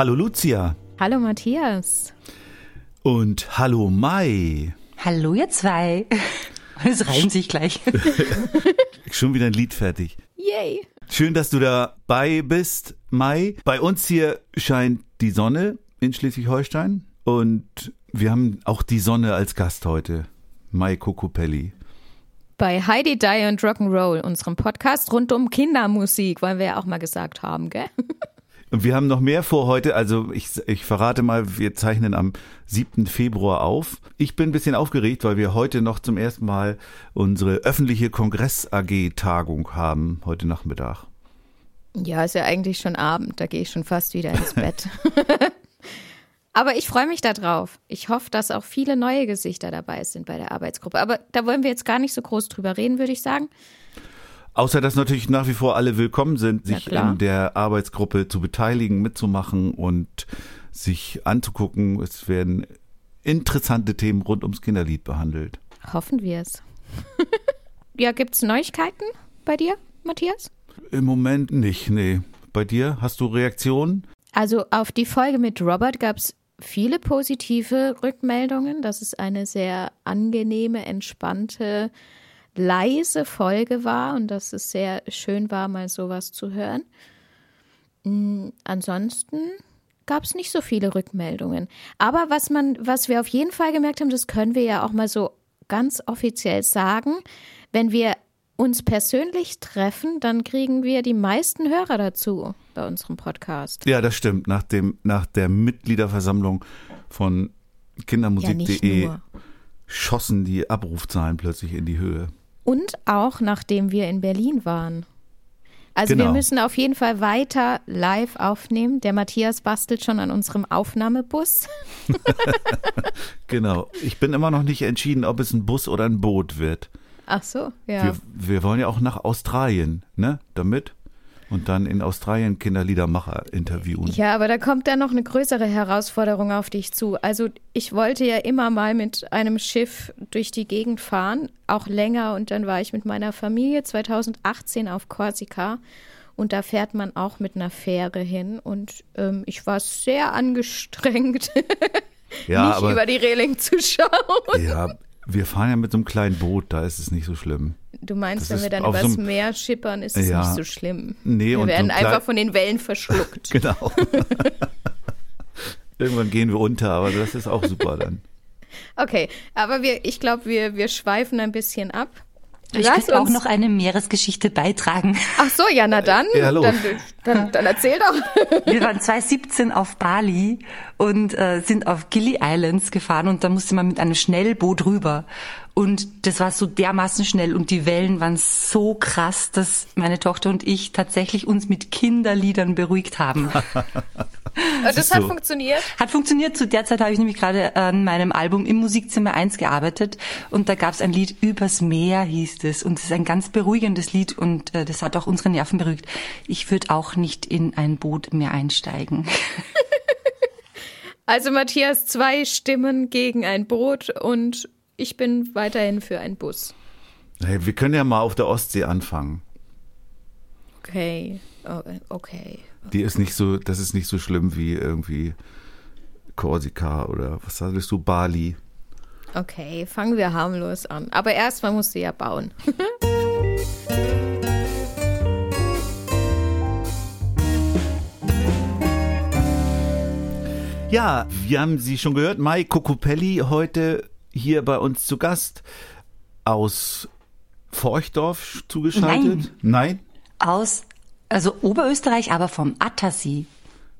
Hallo Lucia Hallo Matthias. und hallo Mai. Hallo ihr zwei. Es reimt sich gleich. Schon wieder ein Lied fertig. Yay. Schön, dass du dabei bist, Mai. Bei uns hier scheint die Sonne in Schleswig-Holstein und wir haben auch die Sonne als Gast heute. Mai Kokopelli. Bei Heidi Die und Rock'n'Roll, unserem Podcast rund um Kindermusik, wollen wir ja auch mal gesagt haben, gell? Und wir haben noch mehr vor heute. Also ich, ich verrate mal, wir zeichnen am 7. Februar auf. Ich bin ein bisschen aufgeregt, weil wir heute noch zum ersten Mal unsere öffentliche Kongress-AG-Tagung haben, heute Nachmittag. Ja, ist ja eigentlich schon Abend, da gehe ich schon fast wieder ins Bett. Aber ich freue mich darauf. Ich hoffe, dass auch viele neue Gesichter dabei sind bei der Arbeitsgruppe. Aber da wollen wir jetzt gar nicht so groß drüber reden, würde ich sagen. Außer dass natürlich nach wie vor alle willkommen sind, Ja, sich klar. in der Arbeitsgruppe zu beteiligen, mitzumachen und sich anzugucken. Es werden interessante Themen rund ums Kinderlied behandelt. Hoffen wir es. ja, gibt es Neuigkeiten bei dir, Matthias? Im Moment nicht, nee. Bei dir hast du Reaktionen? Also auf die Folge mit Robert gab es viele positive Rückmeldungen, dass es eine sehr angenehme, entspannte, leise Folge war und dass es sehr schön war, mal sowas zu hören. Mm, Ansonsten gab es nicht so viele Rückmeldungen. Aber was man, was wir auf jeden Fall gemerkt haben, das können wir ja auch mal so ganz offiziell sagen, wenn wir uns persönlich treffen, dann kriegen wir die meisten Hörer dazu bei unserem Podcast. Ja, das stimmt. Nach, dem, nach der Mitgliederversammlung von Ja, kindermusik.de nur. schossen die Abrufzahlen plötzlich in die Höhe. Und auch nachdem wir in Berlin waren. Also wir Genau. müssen auf jeden Fall weiter live aufnehmen. Der Matthias bastelt schon an unserem Aufnahmebus. Genau. Ich bin immer noch nicht entschieden, ob es ein Bus oder ein Boot wird. Ach so, ja. Wir, wir wollen ja auch nach Australien, ne? Damit. Und dann in Australien Kinderliedermacher interviewen. Ja, aber da kommt dann noch eine größere Herausforderung auf dich zu. Also ich wollte ja immer mal mit einem Schiff durch die Gegend fahren, auch länger. Und dann war ich mit meiner Familie 2018 auf Korsika. Und da fährt man auch mit einer Fähre hin. Und ähm, ich war sehr angestrengt, Ja, nicht aber über die Reling zu schauen. ja, wir fahren ja mit so einem kleinen Boot, da ist es nicht so schlimm. Du meinst, Das wenn wir dann übers so Meer schippern, ist es Ja. nicht so schlimm. Nee, wir und so werden ein einfach von den Wellen verschluckt. Genau. Irgendwann gehen wir unter, aber das ist auch super dann. Okay, aber wir, ich glaube, wir, wir schweifen ein bisschen ab. Ich Lass könnte auch noch eine Meeresgeschichte beitragen. Ach so, ja, na dann. Ja. Dann, dann, dann erzähl doch. Wir waren 2017 auf Bali und äh, sind auf Gili Islands gefahren und da musste man mit einem Schnellboot rüber. Und das war so dermaßen schnell und die Wellen waren so krass, dass meine Tochter und ich tatsächlich uns mit Kinderliedern beruhigt haben. Das hat so. funktioniert. Hat funktioniert. Zu der Zeit habe ich nämlich gerade an meinem Album im Musikzimmer 1 gearbeitet und da gab es ein Lied Übers Meer hieß es und es ist ein ganz beruhigendes Lied und äh, das hat auch unsere Nerven beruhigt. Ich würde auch nicht in ein Boot mehr einsteigen. Also Matthias, zwei Stimmen gegen ein Boot und ich bin weiterhin für einen Bus. Hey, wir können ja mal auf der Ostsee anfangen. Okay, oh, okay. Die ist nicht so, das ist nicht so schlimm wie irgendwie Korsika oder was sagst du, Bali. Okay, fangen wir harmlos an. Aber erstmal musst du ja bauen. Ja, wir haben sie schon gehört. Mai Kokopelli heute hier bei uns zu Gast aus Forchdorf zugeschaltet. Nein. Aus, also Oberösterreich, aber vom Attersee.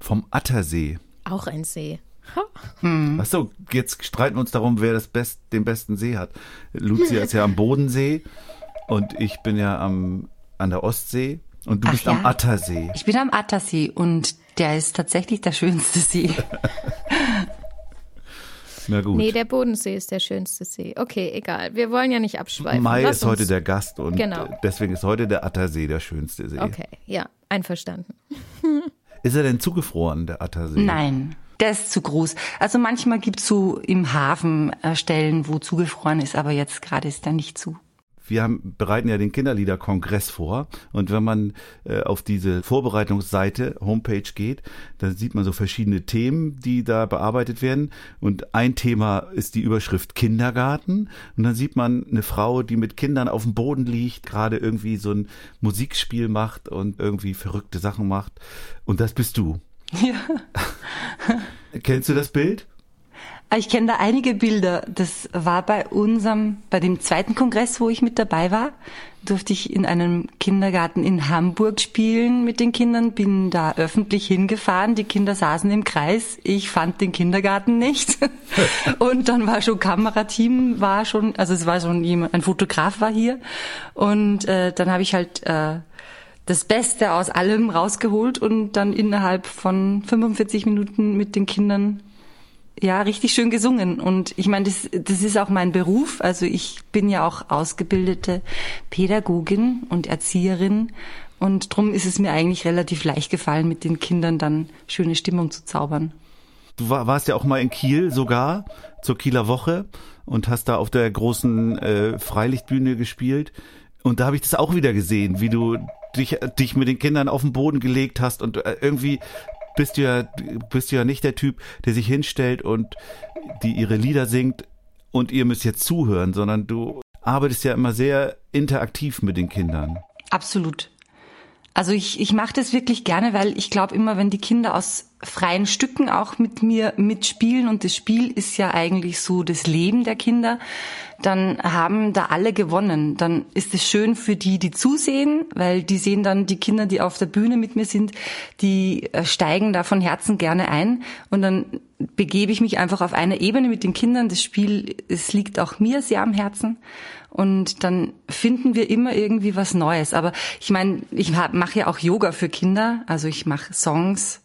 Vom Attersee. Auch ein See. Ach so, jetzt streiten wir uns darum, wer das Best, den besten See hat. Lucia ist ja am Bodensee und ich bin ja am an der Ostsee und du Ach bist ja? am Attersee. Ich bin am Attersee und der ist tatsächlich der schönste See. Na gut. Nee, der Bodensee ist der schönste See. Okay, egal. Wir wollen ja nicht abschweifen. Mai Lass ist heute der Gast und Genau. deswegen ist heute der Attersee der schönste See. Okay, ja, einverstanden. Ist er denn zugefroren, der Attersee? Nein, der ist zu groß. Also manchmal gibt's so im Hafen äh, Stellen, wo zugefroren ist, aber jetzt gerade ist er nicht zu. Wir haben, bereiten ja den Kinderliederkongress vor und wenn man äh, auf diese Vorbereitungsseite, Homepage geht, dann sieht man so verschiedene Themen, die da bearbeitet werden und ein Thema ist die Überschrift Kindergarten und dann sieht man eine Frau, die mit Kindern auf dem Boden liegt, gerade irgendwie so ein Musikspiel macht und irgendwie verrückte Sachen macht und das bist du. Ja. Kennst du das Bild? Ich kenne da einige Bilder. Das war bei unserem, bei dem zweiten Kongress, wo ich mit dabei war, durfte ich in einem Kindergarten in Hamburg spielen mit den Kindern, bin da öffentlich hingefahren, die Kinder saßen im Kreis, ich fand den Kindergarten nicht. Und dann war schon Kamerateam, war schon, also es war schon jemand, ein Fotograf war hier. Und äh, dann habe ich halt äh, das Beste aus allem rausgeholt und dann innerhalb von 45 Minuten mit den Kindern ja, richtig schön gesungen. Und ich meine, das, das ist auch mein Beruf. Also ich bin ja auch ausgebildete Pädagogin und Erzieherin. Und drum ist es mir eigentlich relativ leicht gefallen, mit den Kindern dann schöne Stimmung zu zaubern. Du war, warst ja auch mal in Kiel sogar zur Kieler Woche und hast da auf der großen äh, Freilichtbühne gespielt. Und da habe ich das auch wieder gesehen, wie du dich, dich mit den Kindern auf den Boden gelegt hast und äh, irgendwie bist du ja bist du ja nicht der Typ, der sich hinstellt und die ihre Lieder singt und ihr müsst jetzt zuhören, sondern du arbeitest ja immer sehr interaktiv mit den Kindern. Absolut. Also ich, ich mache das wirklich gerne, weil ich glaube immer, wenn die Kinder aus freien Stücken auch mit mir mitspielen und das Spiel ist ja eigentlich so das Leben der Kinder, dann haben da alle gewonnen. Dann ist es schön für die, die zusehen, weil die sehen dann die Kinder, die auf der Bühne mit mir sind, die äh, steigen da von Herzen gerne ein und dann begebe ich mich einfach auf eine Ebene mit den Kindern. Das Spiel, es liegt auch mir sehr am Herzen und dann finden wir immer irgendwie was Neues. Aber ich meine, ich mache ja auch Yoga für Kinder, also ich mache Songs,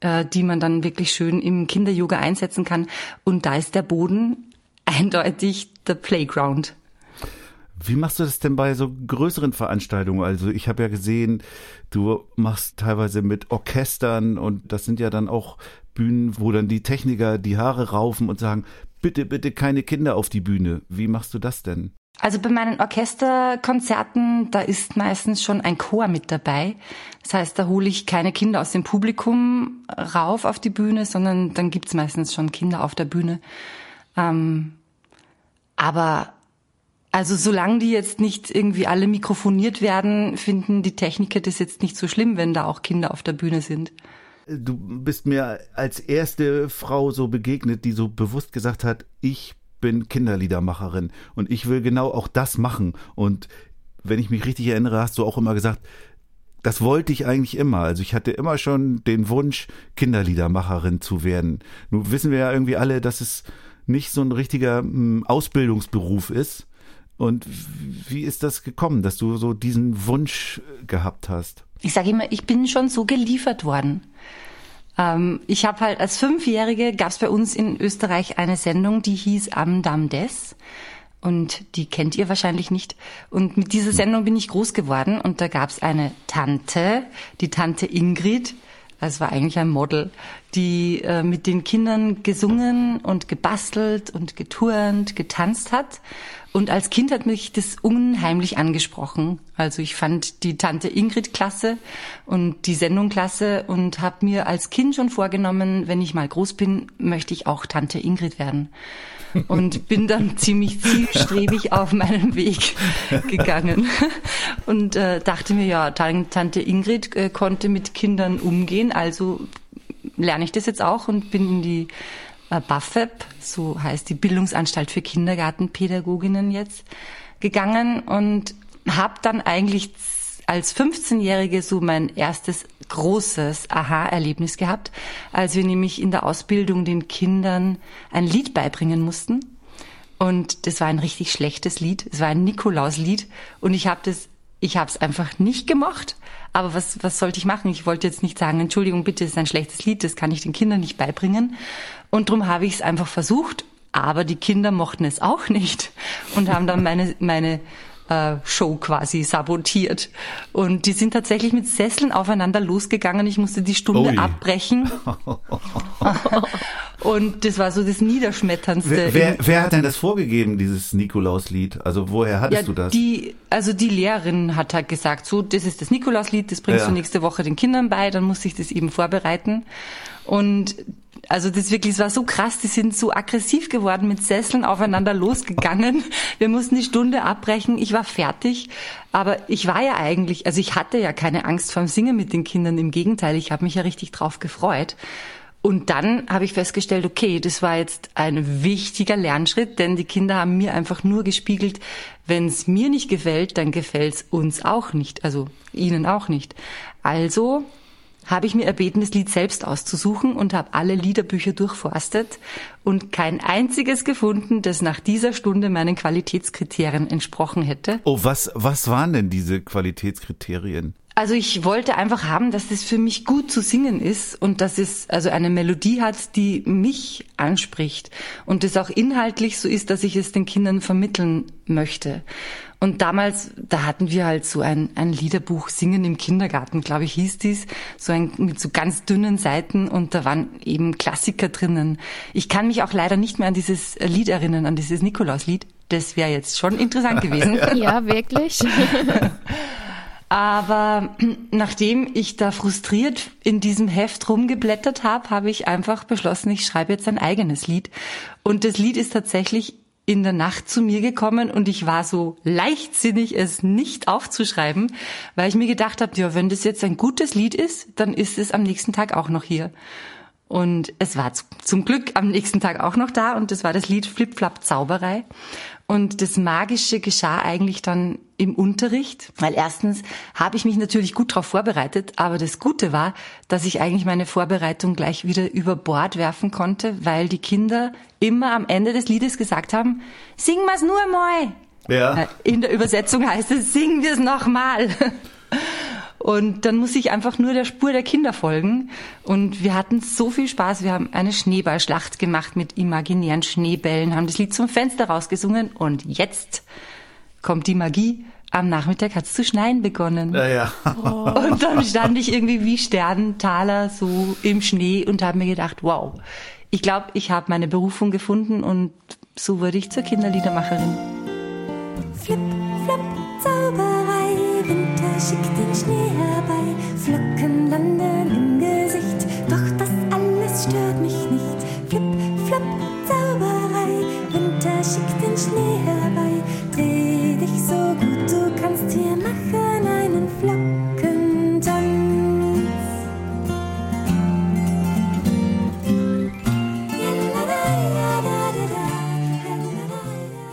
äh, die man dann wirklich schön im Kinder-Yoga einsetzen kann. Und da ist der Boden eindeutig der Playground. Wie machst du das denn bei so größeren Veranstaltungen? Also ich habe ja gesehen, du machst teilweise mit Orchestern und das sind ja dann auch Bühnen, wo dann die Techniker die Haare raufen und sagen, bitte, bitte keine Kinder auf die Bühne. Wie machst du das denn? Also bei meinen Orchesterkonzerten, da ist meistens schon ein Chor mit dabei. Das heißt, da hole ich keine Kinder aus dem Publikum rauf auf die Bühne, sondern dann gibt's meistens schon Kinder auf der Bühne. Ähm, aber also solange die jetzt nicht irgendwie alle mikrofoniert werden, finden die Techniker das jetzt nicht so schlimm, wenn da auch Kinder auf der Bühne sind. Du bist mir als erste Frau so begegnet, die so bewusst gesagt hat, ich bin Kinderliedermacherin und ich will genau auch das machen. Und wenn ich mich richtig erinnere, hast du auch immer gesagt, das wollte ich eigentlich immer. Also ich hatte immer schon den Wunsch, Kinderliedermacherin zu werden. Nun wissen wir ja irgendwie alle, dass es nicht so ein richtiger mm, Ausbildungsberuf ist. Und wie ist das gekommen, dass du so diesen Wunsch gehabt hast? Ich sage immer, ich bin schon so geliefert worden. Ähm, ich habe halt als Fünfjährige gab es bei uns in Österreich eine Sendung, die hieß Am Dam des. Und die kennt ihr wahrscheinlich nicht. Und mit dieser Sendung bin ich groß geworden. Und da gab es eine Tante, die Tante Ingrid. Das war eigentlich ein Model, die äh, mit den Kindern gesungen und gebastelt und geturnt, getanzt hat. Und als Kind hat mich das unheimlich angesprochen. Also ich fand die Tante Ingrid klasse und die Sendung klasse und habe mir als Kind schon vorgenommen, wenn ich mal groß bin, möchte ich auch Tante Ingrid werden. Und bin dann ziemlich zielstrebig auf meinen Weg gegangen. Und äh, dachte mir, ja, Tante Ingrid äh, konnte mit Kindern umgehen, also lerne ich das jetzt auch und bin in die äh, BAföB, so heißt die Bildungsanstalt für Kindergartenpädagoginnen jetzt, gegangen und habe dann eigentlich als 15-Jährige so mein erstes großes Aha-Erlebnis gehabt, als wir nämlich in der Ausbildung den Kindern ein Lied beibringen mussten. Und das war ein richtig schlechtes Lied. Es war ein Nikolauslied. Und ich habe das Ich habe es einfach nicht gemocht. Aber was, was sollte ich machen? Ich wollte jetzt nicht sagen, Entschuldigung, bitte, es ist ein schlechtes Lied, das kann ich den Kindern nicht beibringen. Und darum habe ich es einfach versucht. Aber die Kinder mochten es auch nicht und haben dann meine, meine Show quasi sabotiert. Und die sind tatsächlich mit Sesseln aufeinander losgegangen. Ich musste die Stunde Ui. abbrechen. und das war so das Niederschmetterndste. Wer, wer, wer hat denn das vorgegeben, dieses Nikolauslied? Also woher hattest du das? Die, also die Lehrerin hat halt gesagt, so, das ist das Nikolauslied, das bringst Ja. du nächste Woche den Kindern bei, dann muss ich das eben vorbereiten. Und also das wirklich, es war so krass, die sind so aggressiv geworden, mit Sesseln aufeinander losgegangen. Wir mussten die Stunde abbrechen, ich war fertig, aber ich war ja eigentlich, also ich hatte ja keine Angst vorm Singen mit den Kindern, im Gegenteil, ich habe mich ja richtig drauf gefreut. Und dann habe ich festgestellt, okay, das war jetzt ein wichtiger Lernschritt, denn die Kinder haben mir einfach nur gespiegelt, wenn es mir nicht gefällt, dann gefällt es uns auch nicht, also ihnen auch nicht. Also habe ich mir erbeten, das Lied selbst auszusuchen und habe alle Liederbücher durchforstet und kein einziges gefunden, das nach dieser Stunde meinen Qualitätskriterien entsprochen hätte. Oh, was, was waren denn diese Qualitätskriterien? Also ich wollte einfach haben, dass es für mich gut zu singen ist und dass es also eine Melodie hat, die mich anspricht und es auch inhaltlich so ist, dass ich es den Kindern vermitteln möchte. Und damals, da hatten wir halt so ein, ein Liederbuch Singen im Kindergarten, glaube ich, hieß dies, so ein mit so ganz dünnen Seiten und da waren eben Klassiker drinnen. Ich kann mich auch leider nicht mehr an dieses Lied erinnern, an dieses Nikolauslied. Das wäre jetzt schon interessant gewesen. Ja, wirklich. Aber nachdem ich da frustriert in diesem Heft rumgeblättert habe, habe ich einfach beschlossen, ich schreibe jetzt ein eigenes Lied. Und das Lied ist tatsächlich in der Nacht zu mir gekommen und ich war so leichtsinnig, es nicht aufzuschreiben, weil ich mir gedacht habe, ja, wenn das jetzt ein gutes Lied ist, dann ist es am nächsten Tag auch noch hier. Und es war zum Glück am nächsten Tag auch noch da und das war das Lied Flip Flap Zauberei. Und das Magische geschah eigentlich dann im Unterricht, weil erstens habe ich mich natürlich gut darauf vorbereitet, aber das Gute war, dass ich eigentlich meine Vorbereitung gleich wieder über Bord werfen konnte, weil die Kinder immer am Ende des Liedes gesagt haben, sing mal's nur mal. Ja. Äh, In der Übersetzung heißt es, singen wir es nochmal. Und dann muss ich einfach nur der Spur der Kinder folgen. Und wir hatten so viel Spaß. Wir haben eine Schneeballschlacht gemacht mit imaginären Schneebällen, haben das Lied zum Fenster rausgesungen. Und jetzt kommt die Magie. Am Nachmittag hat's zu schneien begonnen. Ja, ja. Und dann stand ich irgendwie wie Sternentaler so im Schnee und habe mir gedacht, wow, ich glaube, ich habe meine Berufung gefunden und so wurde ich zur Kinderliedermacherin. Flip, flop, Zauberei, Winter schickt den Schnee herbei, Flocken landen im Gesicht, doch das alles stört mich nicht. Flip, flop, Zauberei, Winter schickt den Schnee herbei, dreh dich so gut du kannst, wir machen einen Flockentanz.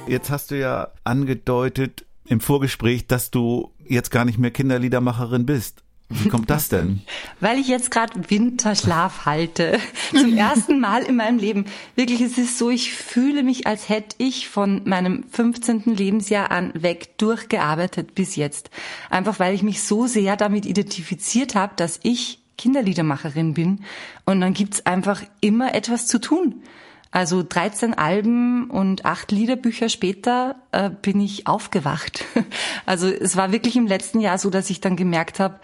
Jetzt hast du ja angedeutet im Vorgespräch, dass du jetzt gar nicht mehr Kinderliedermacherin bist. Wie kommt das denn? Weil ich jetzt gerade Winterschlaf halte. Zum ersten Mal in meinem Leben. Wirklich, es ist so, ich fühle mich, als hätte ich von meinem 15. Lebensjahr an weg durchgearbeitet bis jetzt. Einfach weil ich mich so sehr damit identifiziert habe, dass ich Kinderliedermacherin bin. Und dann gibt's einfach immer etwas zu tun. Also 13 Alben und acht Liederbücher später äh, bin ich aufgewacht. Also es war wirklich im letzten Jahr so, dass ich dann gemerkt habe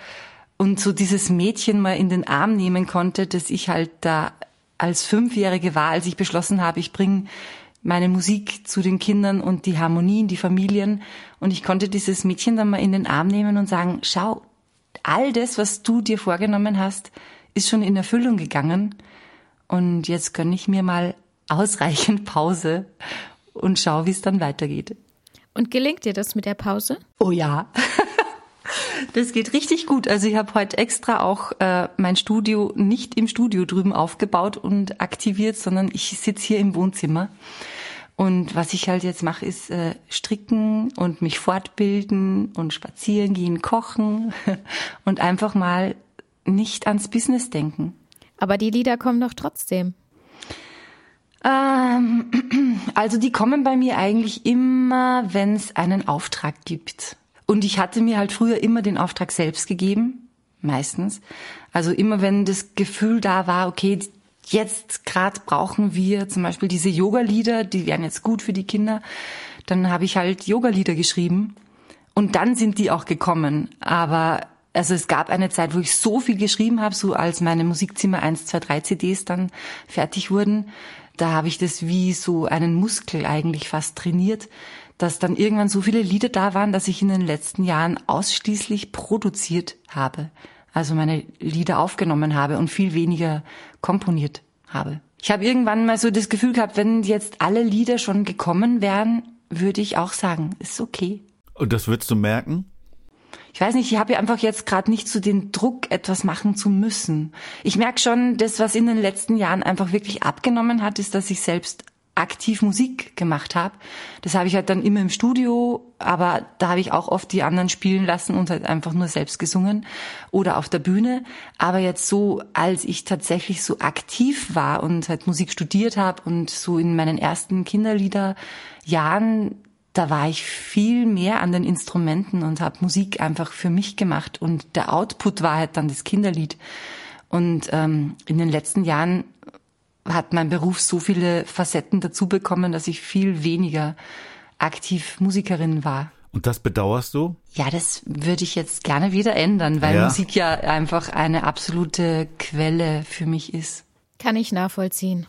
und so dieses Mädchen mal in den Arm nehmen konnte, dass ich halt da als Fünfjährige war, als ich beschlossen habe, ich bringe meine Musik zu den Kindern und die Harmonien, die Familien. Und ich konnte dieses Mädchen dann mal in den Arm nehmen und sagen, schau, all das, was du dir vorgenommen hast, ist schon in Erfüllung gegangen. Und jetzt gönne ich mir mal ausreichend Pause und schau, wie es dann weitergeht. Und gelingt dir das mit der Pause? Oh ja. Das geht richtig gut. Also ich habe heute extra auch äh, mein Studio nicht im Studio drüben aufgebaut und aktiviert, sondern ich sitze hier im Wohnzimmer. Und was ich halt jetzt mache, ist äh, stricken und mich fortbilden und spazieren gehen, kochen und einfach mal nicht ans Business denken. Aber die Lieder kommen doch trotzdem. Ähm, also die kommen bei mir eigentlich immer, wenn es einen Auftrag gibt. Und ich hatte mir halt früher immer den Auftrag selbst gegeben, meistens. Also immer wenn das Gefühl da war, okay, jetzt gerade brauchen wir zum Beispiel diese Yoga-Lieder, die wären jetzt gut für die Kinder, dann habe ich halt Yoga-Lieder geschrieben und dann sind die auch gekommen. Aber also es gab eine Zeit, wo ich so viel geschrieben habe, so als meine Musikzimmer 1, 2, 3 CDs dann fertig wurden, da habe ich das wie so einen Muskel eigentlich fast trainiert, dass dann irgendwann so viele Lieder da waren, dass ich in den letzten Jahren ausschließlich produziert habe. Also meine Lieder aufgenommen habe und viel weniger komponiert habe. Ich habe irgendwann mal so das Gefühl gehabt, wenn jetzt alle Lieder schon gekommen wären, würde ich auch sagen, ist okay. Und das würdest du merken? Ich weiß nicht, ich habe ja einfach jetzt gerade nicht so den Druck, etwas machen zu müssen. Ich merke schon, das, was in den letzten Jahren einfach wirklich abgenommen hat, ist, dass ich selbst aktiv Musik gemacht habe. Das habe ich halt dann immer im Studio, aber da habe ich auch oft die anderen spielen lassen und halt einfach nur selbst gesungen oder auf der Bühne. Aber jetzt so, als ich tatsächlich so aktiv war und halt Musik studiert habe und so in meinen ersten Kinderliederjahren, da war ich viel mehr an den Instrumenten und habe Musik einfach für mich gemacht und der Output war halt dann das Kinderlied. Und ähm, in den letzten Jahren hat mein Beruf so viele Facetten dazu bekommen, dass ich viel weniger aktiv Musikerin war. Und das bedauerst du? Ja, das würde ich jetzt gerne wieder ändern, weil Ja. Musik ja einfach eine absolute Quelle für mich ist. Kann ich nachvollziehen.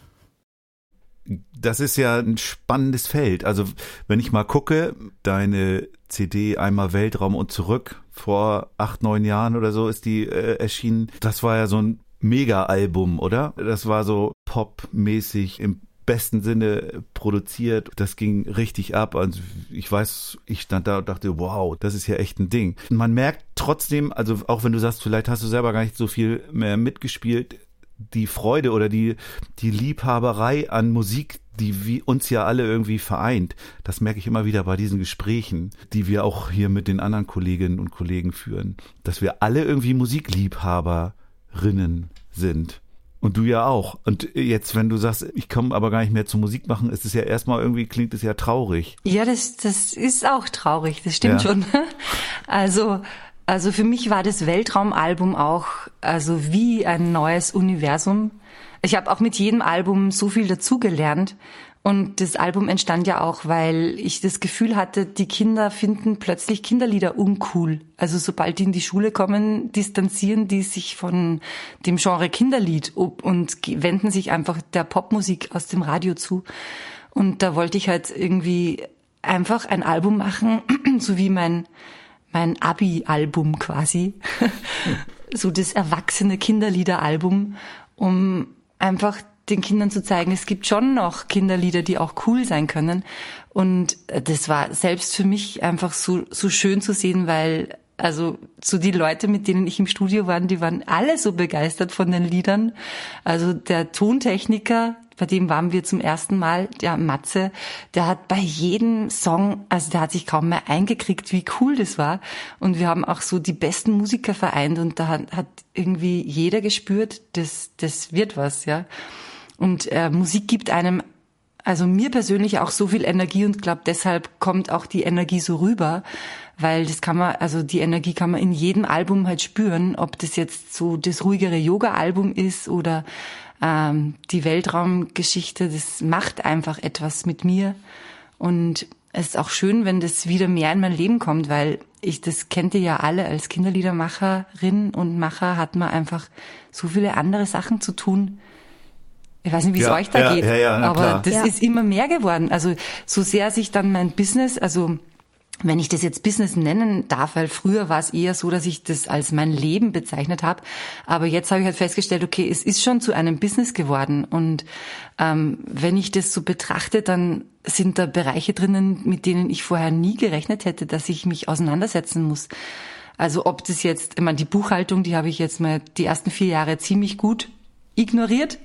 Das ist ja ein spannendes Feld. Also wenn ich mal gucke, deine CD einmal Weltraum und zurück vor acht, neun Jahren oder so ist die äh, erschienen. Das war ja so ein Mega-Album, oder? Das war so popmäßig im besten Sinne produziert. Das ging richtig ab. Also ich weiß, ich stand da und dachte, wow, das ist ja echt ein Ding. Man merkt trotzdem, also auch wenn du sagst, vielleicht hast du selber gar nicht so viel mehr mitgespielt, die Freude oder die, die Liebhaberei an Musik, die wie uns ja alle irgendwie vereint. Das merke ich immer wieder bei diesen Gesprächen, die wir auch hier mit den anderen Kolleginnen und Kollegen führen, dass wir alle irgendwie Musikliebhaberinnen sind. Und du ja auch. Und jetzt, wenn du sagst, ich komme aber gar nicht mehr zur Musik machen, ist es ja erstmal irgendwie, klingt es ja traurig. Ja, das, das ist auch traurig, das stimmt Ja. schon. Also, also für mich war das Weltraumalbum auch also wie ein neues Universum. Ich habe auch mit jedem Album so viel dazugelernt. Und das Album entstand ja auch, weil ich das Gefühl hatte, die Kinder finden plötzlich Kinderlieder uncool. Also sobald die in die Schule kommen, distanzieren die sich von dem Genre Kinderlied und wenden sich einfach der Popmusik aus dem Radio zu. Und da wollte ich halt irgendwie einfach ein Album machen, so wie mein, mein Abi-Album quasi. so das erwachsene Kinderliederalbum, um einfach den Kindern zu zeigen, es gibt schon noch Kinderlieder, die auch cool sein können. Und äh, das war selbst für mich einfach so, so schön zu sehen, weil also so die Leute, mit denen ich im Studio war, die waren alle so begeistert von den Liedern. Also der Tontechniker, bei dem waren wir zum ersten Mal, der Matze, der hat bei jedem Song, also der hat sich kaum mehr eingekriegt, wie cool das war. Und wir haben auch so die besten Musiker vereint und da hat, irgendwie jeder gespürt, das, das wird was, ja. Und äh, Musik gibt einem, also mir persönlich auch so viel Energie und glaube deshalb kommt auch die Energie so rüber, weil das kann man, also die Energie kann man in jedem Album halt spüren, ob das jetzt so das ruhigere Yoga-Album ist oder ähm, die Weltraumgeschichte, das macht einfach etwas mit mir und es ist auch schön, wenn das wieder mehr in mein Leben kommt, weil ich, das kennt ihr ja alle, als Kinderliedermacherin und Macher hat man einfach so viele andere Sachen zu tun. Ich weiß nicht, wie es Ja, euch da ja, geht, ja, ja, na aber klar. das Ja. ist immer mehr geworden. Also so sehr sich dann mein Business, also wenn ich das jetzt Business nennen darf, weil früher war es eher so, dass ich das als mein Leben bezeichnet habe. Aber jetzt habe ich halt festgestellt, okay, es ist schon zu einem Business geworden. Und ähm, wenn ich das so betrachte, dann sind da Bereiche drinnen, mit denen ich vorher nie gerechnet hätte, dass ich mich auseinandersetzen muss. Also ob das jetzt, ich meine, die Buchhaltung, die habe ich jetzt mal die ersten vier Jahre ziemlich gut ignoriert.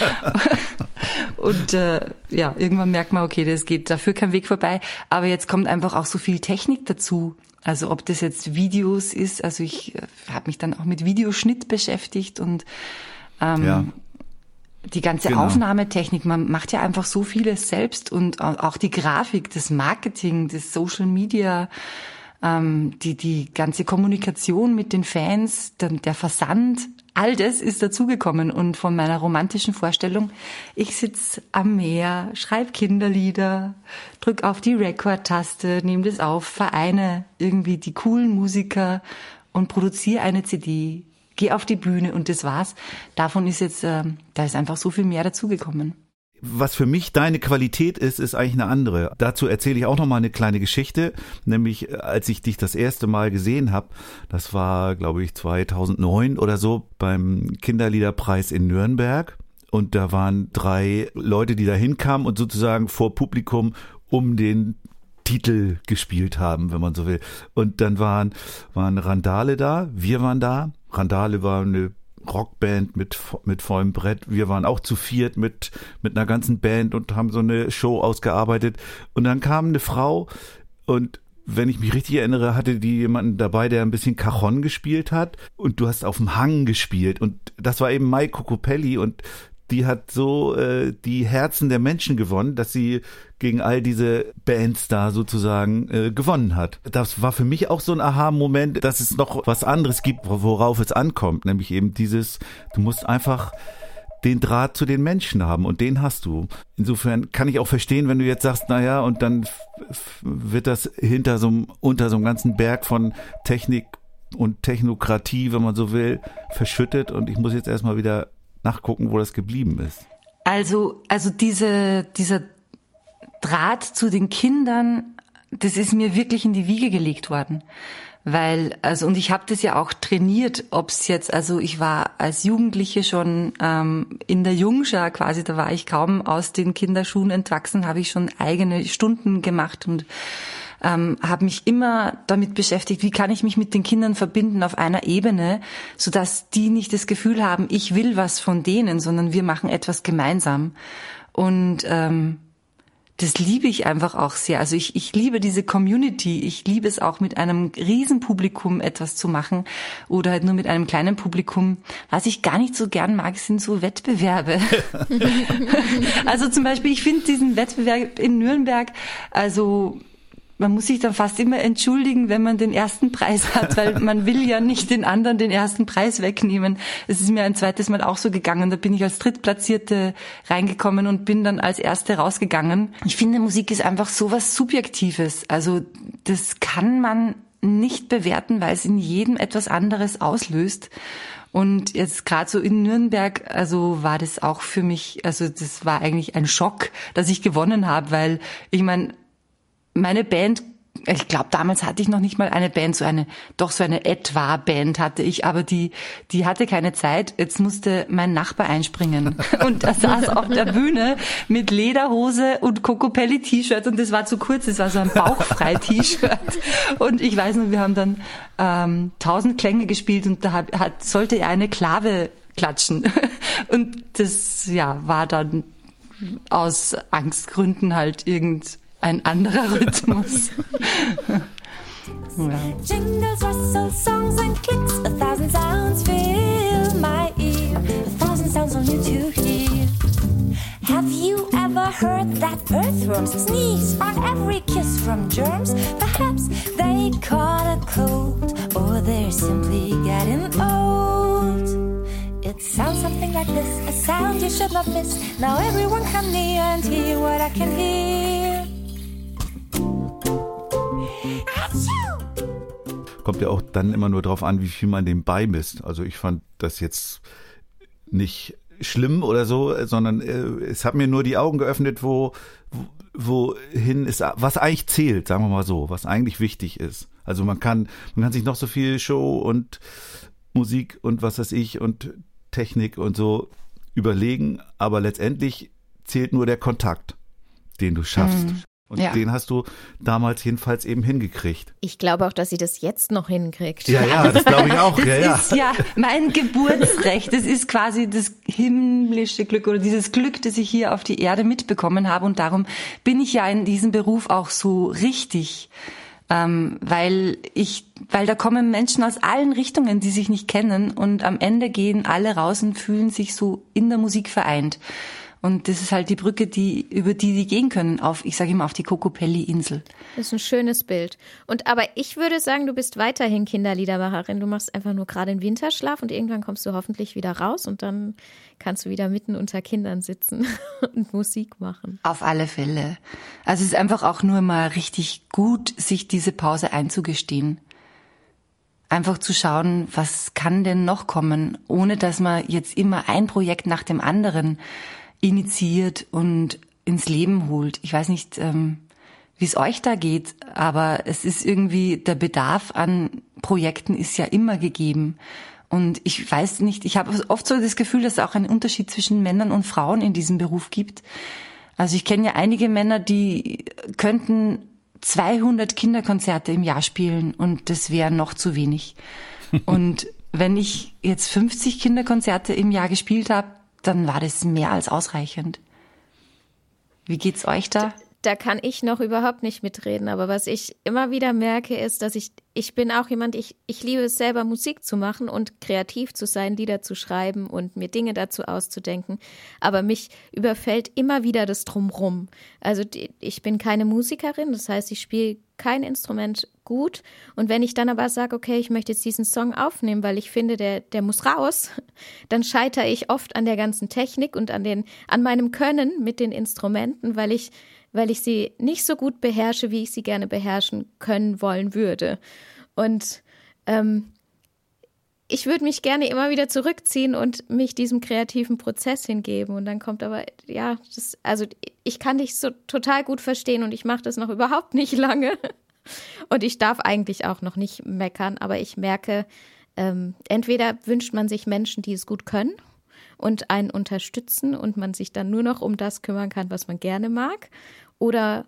Und äh, ja, irgendwann merkt man, okay, das geht dafür kein Weg vorbei. Aber jetzt kommt einfach auch so viel Technik dazu. Also ob das jetzt Videos ist, also ich äh, habe mich dann auch mit Videoschnitt beschäftigt und ähm, Ja. die ganze Genau. Aufnahmetechnik, man macht ja einfach so vieles selbst und au- auch die Grafik, das Marketing, das Social Media, ähm, die, die ganze Kommunikation mit den Fans, der, der Versand, all das ist dazugekommen. Und von meiner romantischen Vorstellung, ich sitz am Meer, schreib Kinderlieder, drück auf die Record-Taste, nehme das auf, vereine irgendwie die coolen Musiker und produziere eine CD, geh auf die Bühne und das war's. Davon ist jetzt, äh, da ist einfach so viel mehr dazugekommen. Was für mich deine Qualität ist, ist eigentlich eine andere. Dazu erzähle ich auch noch mal eine kleine Geschichte, nämlich äh, als ich dich das erste Mal gesehen habe, das war glaube ich 2009 oder so beim Kinderliederpreis in Nürnberg und da waren drei Leute, die da hinkamen und sozusagen vor Publikum um den Titel gespielt haben, wenn man so will. Und dann waren waren Randale da, wir waren da. Randale war eine Rockband mit, mit vollem Brett. Wir waren auch zu viert mit, mit einer ganzen Band und haben so eine Show ausgearbeitet. Und dann kam eine Frau und wenn ich mich richtig erinnere, hatte die jemanden dabei, der ein bisschen Cajon gespielt hat und du hast auf dem Hang gespielt und das war eben Mai Cocopelli und die hat so äh, die Herzen der Menschen gewonnen, dass sie gegen all diese Bands da sozusagen äh, gewonnen hat. Das war für mich auch so ein Aha-Moment, dass es noch was anderes gibt, worauf es ankommt, nämlich eben dieses, du musst einfach den Draht zu den Menschen haben und den hast du. Insofern kann ich auch verstehen, wenn du jetzt sagst, na ja, und dann wird das hinter so einem, unter so einem ganzen Berg von Technik und Technokratie, wenn man so will, verschüttet und ich muss jetzt erstmal wieder nachgucken, wo das geblieben ist. Also, also diese, dieser Draht zu den Kindern, das ist mir wirklich in die Wiege gelegt worden. Weil, also, und ich habe das ja auch trainiert, ob's jetzt, also ich war als Jugendliche schon ähm, in der Jungschar quasi, da war ich kaum aus den Kinderschuhen entwachsen, habe ich schon eigene Stunden gemacht und ähm, habe mich immer damit beschäftigt, wie kann ich mich mit den Kindern verbinden auf einer Ebene, so dass die nicht das Gefühl haben, ich will was von denen, sondern wir machen etwas gemeinsam. Und ähm, das liebe ich einfach auch sehr. Also ich, ich liebe diese Community. Ich liebe es auch mit einem Riesenpublikum etwas zu machen oder halt nur mit einem kleinen Publikum. Was ich gar nicht so gern mag, sind so Wettbewerbe. also zum Beispiel, ich finde diesen Wettbewerb in Nürnberg, also man muss sich dann fast immer entschuldigen, wenn man den ersten Preis hat, weil man will ja nicht den anderen den ersten Preis wegnehmen. Es ist mir ein zweites Mal auch so gegangen. Da bin ich als Drittplatzierte reingekommen und bin dann als Erste rausgegangen. Ich finde, Musik ist einfach so was Subjektives. Also das kann man nicht bewerten, weil es in jedem etwas anderes auslöst. Und jetzt gerade so in Nürnberg, also war das auch für mich, also das war eigentlich ein Schock, dass ich gewonnen habe, weil ich meine, meine Band ich glaube, damals hatte ich noch nicht mal eine Band, so eine, doch so eine etwa Band hatte ich, aber die, die hatte keine Zeit. Jetzt musste mein Nachbar einspringen. Und er saß auf der Bühne mit Lederhose und Cocopelli T-Shirt und das war zu kurz, das war so ein bauchfrei T-Shirt. Und ich weiß noch, wir haben dann ähm, tausend Klänge gespielt und da hat, hat, sollte er eine Klave klatschen. Und das, ja, war dann aus Angstgründen halt irgend ein anderer Rhythmus. ja. Jingles, rustle, songs and clicks, a thousand sounds fill my ear, a thousand sounds only to hear. Have you ever heard that earthworms sneeze on every kiss from germs? Perhaps they caught a cold, or they're simply getting old. It sounds something like this, a sound you should not miss. Now everyone come near and hear what I can hear. Kommt ja auch dann immer nur darauf an, wie viel man dem beimisst. Also ich fand das jetzt nicht schlimm oder so, sondern äh, es hat mir nur die Augen geöffnet, wo, wohin ist, was eigentlich zählt, sagen wir mal so, was eigentlich wichtig ist. Also man kann, man kann sich noch so viel Show und Musik und was weiß ich und Technik und so überlegen, aber letztendlich zählt nur der Kontakt, den du schaffst. Mhm. Und ja. den hast du damals jedenfalls eben hingekriegt. Ich glaube auch, dass sie das jetzt noch hinkriegt. Ja, ja, das glaube ich auch. das ja, ja. ist ja mein Geburtsrecht. Das ist quasi das himmlische Glück oder dieses Glück, das ich hier auf die Erde mitbekommen habe. Und darum bin ich ja in diesem Beruf auch so richtig. Ähm, weil ich, weil da kommen Menschen aus allen Richtungen, die sich nicht kennen und am Ende gehen alle raus und fühlen sich so in der Musik vereint. Und das ist halt die Brücke, die, über die die gehen können, auf, ich sage immer, auf die Kokopelli-Insel. Das ist ein schönes Bild. Und aber ich würde sagen, du bist weiterhin Kinderliedermacherin. Du machst einfach nur gerade einen Winterschlaf und irgendwann kommst du hoffentlich wieder raus und dann kannst du wieder mitten unter Kindern sitzen und Musik machen. Auf alle Fälle. Also es ist einfach auch nur mal richtig gut, sich diese Pause einzugestehen. Einfach zu schauen, was kann denn noch kommen, ohne dass man jetzt immer ein Projekt nach dem anderen initiiert und ins Leben holt. Ich weiß nicht, ähm, wie es euch da geht, aber es ist irgendwie, der Bedarf an Projekten ist ja immer gegeben. Und ich weiß nicht, ich habe oft so das Gefühl, dass es auch einen Unterschied zwischen Männern und Frauen in diesem Beruf gibt. Also ich kenne ja einige Männer, die könnten 200 Kinderkonzerte im Jahr spielen und das wäre noch zu wenig. Und wenn ich jetzt 50 Kinderkonzerte im Jahr gespielt habe, dann war das mehr als ausreichend. Wie geht's euch da? Da kann ich noch überhaupt nicht mitreden, aber was ich immer wieder merke, ist, dass ich, ich bin auch jemand, ich, ich liebe es selber, Musik zu machen und kreativ zu sein, Lieder zu schreiben und mir Dinge dazu auszudenken. Aber mich überfällt immer wieder das Drumrum. Also die, ich bin keine Musikerin, das heißt, ich spiele kein Instrument gut. Und wenn ich dann aber sage, okay, ich möchte jetzt diesen Song aufnehmen, weil ich finde, der, der muss raus, dann scheitere ich oft an der ganzen Technik und an den, an meinem Können mit den Instrumenten, weil ich, weil ich sie nicht so gut beherrsche, wie ich sie gerne beherrschen können wollen würde. Und ähm, ich würde mich gerne immer wieder zurückziehen und mich diesem kreativen Prozess hingeben. Und dann kommt aber, ja, das, also ich kann dich so total gut verstehen und ich mache das noch überhaupt nicht lange. Und ich darf eigentlich auch noch nicht meckern, aber ich merke, ähm, entweder wünscht man sich Menschen, die es gut können und einen unterstützen und man sich dann nur noch um das kümmern kann, was man gerne mag, oder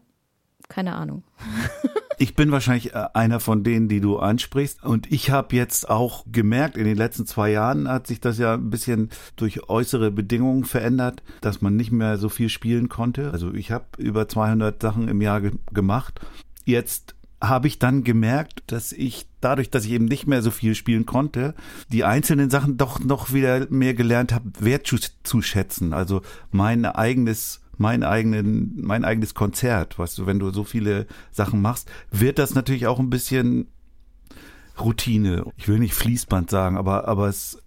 keine Ahnung. Ich bin wahrscheinlich äh, einer von denen, die du ansprichst. Und ich habe jetzt auch gemerkt, in den letzten zwei Jahren hat sich das ja ein bisschen durch äußere Bedingungen verändert, dass man nicht mehr so viel spielen konnte. Also ich habe über 200 Sachen im Jahr ge gemacht. Jetzt habe ich dann gemerkt, dass ich dadurch, dass ich eben nicht mehr so viel spielen konnte, die einzelnen Sachen doch noch wieder mehr gelernt habe, wertzuschätzen. Also mein eigenes mein eigenen, mein eigenes Konzert, weißt du, wenn du so viele Sachen machst, wird das natürlich auch ein bisschen Routine. Ich will nicht Fließband sagen, aber, aber es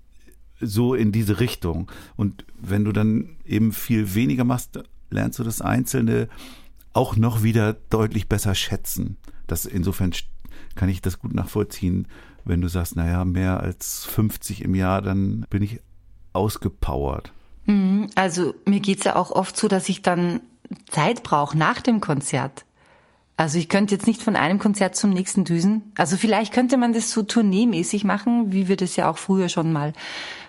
so in diese Richtung. Und wenn du dann eben viel weniger machst, lernst du das Einzelne auch noch wieder deutlich besser schätzen. Das insofern kann ich das gut nachvollziehen, wenn du sagst, naja, mehr als 50 im Jahr, dann bin ich ausgepowert. Mhm. Also mir geht's ja auch oft so, dass ich dann Zeit brauche nach dem Konzert. Also ich könnte jetzt nicht von einem Konzert zum nächsten düsen. Also vielleicht könnte man das so tourneemäßig machen, wie wir das ja auch früher schon mal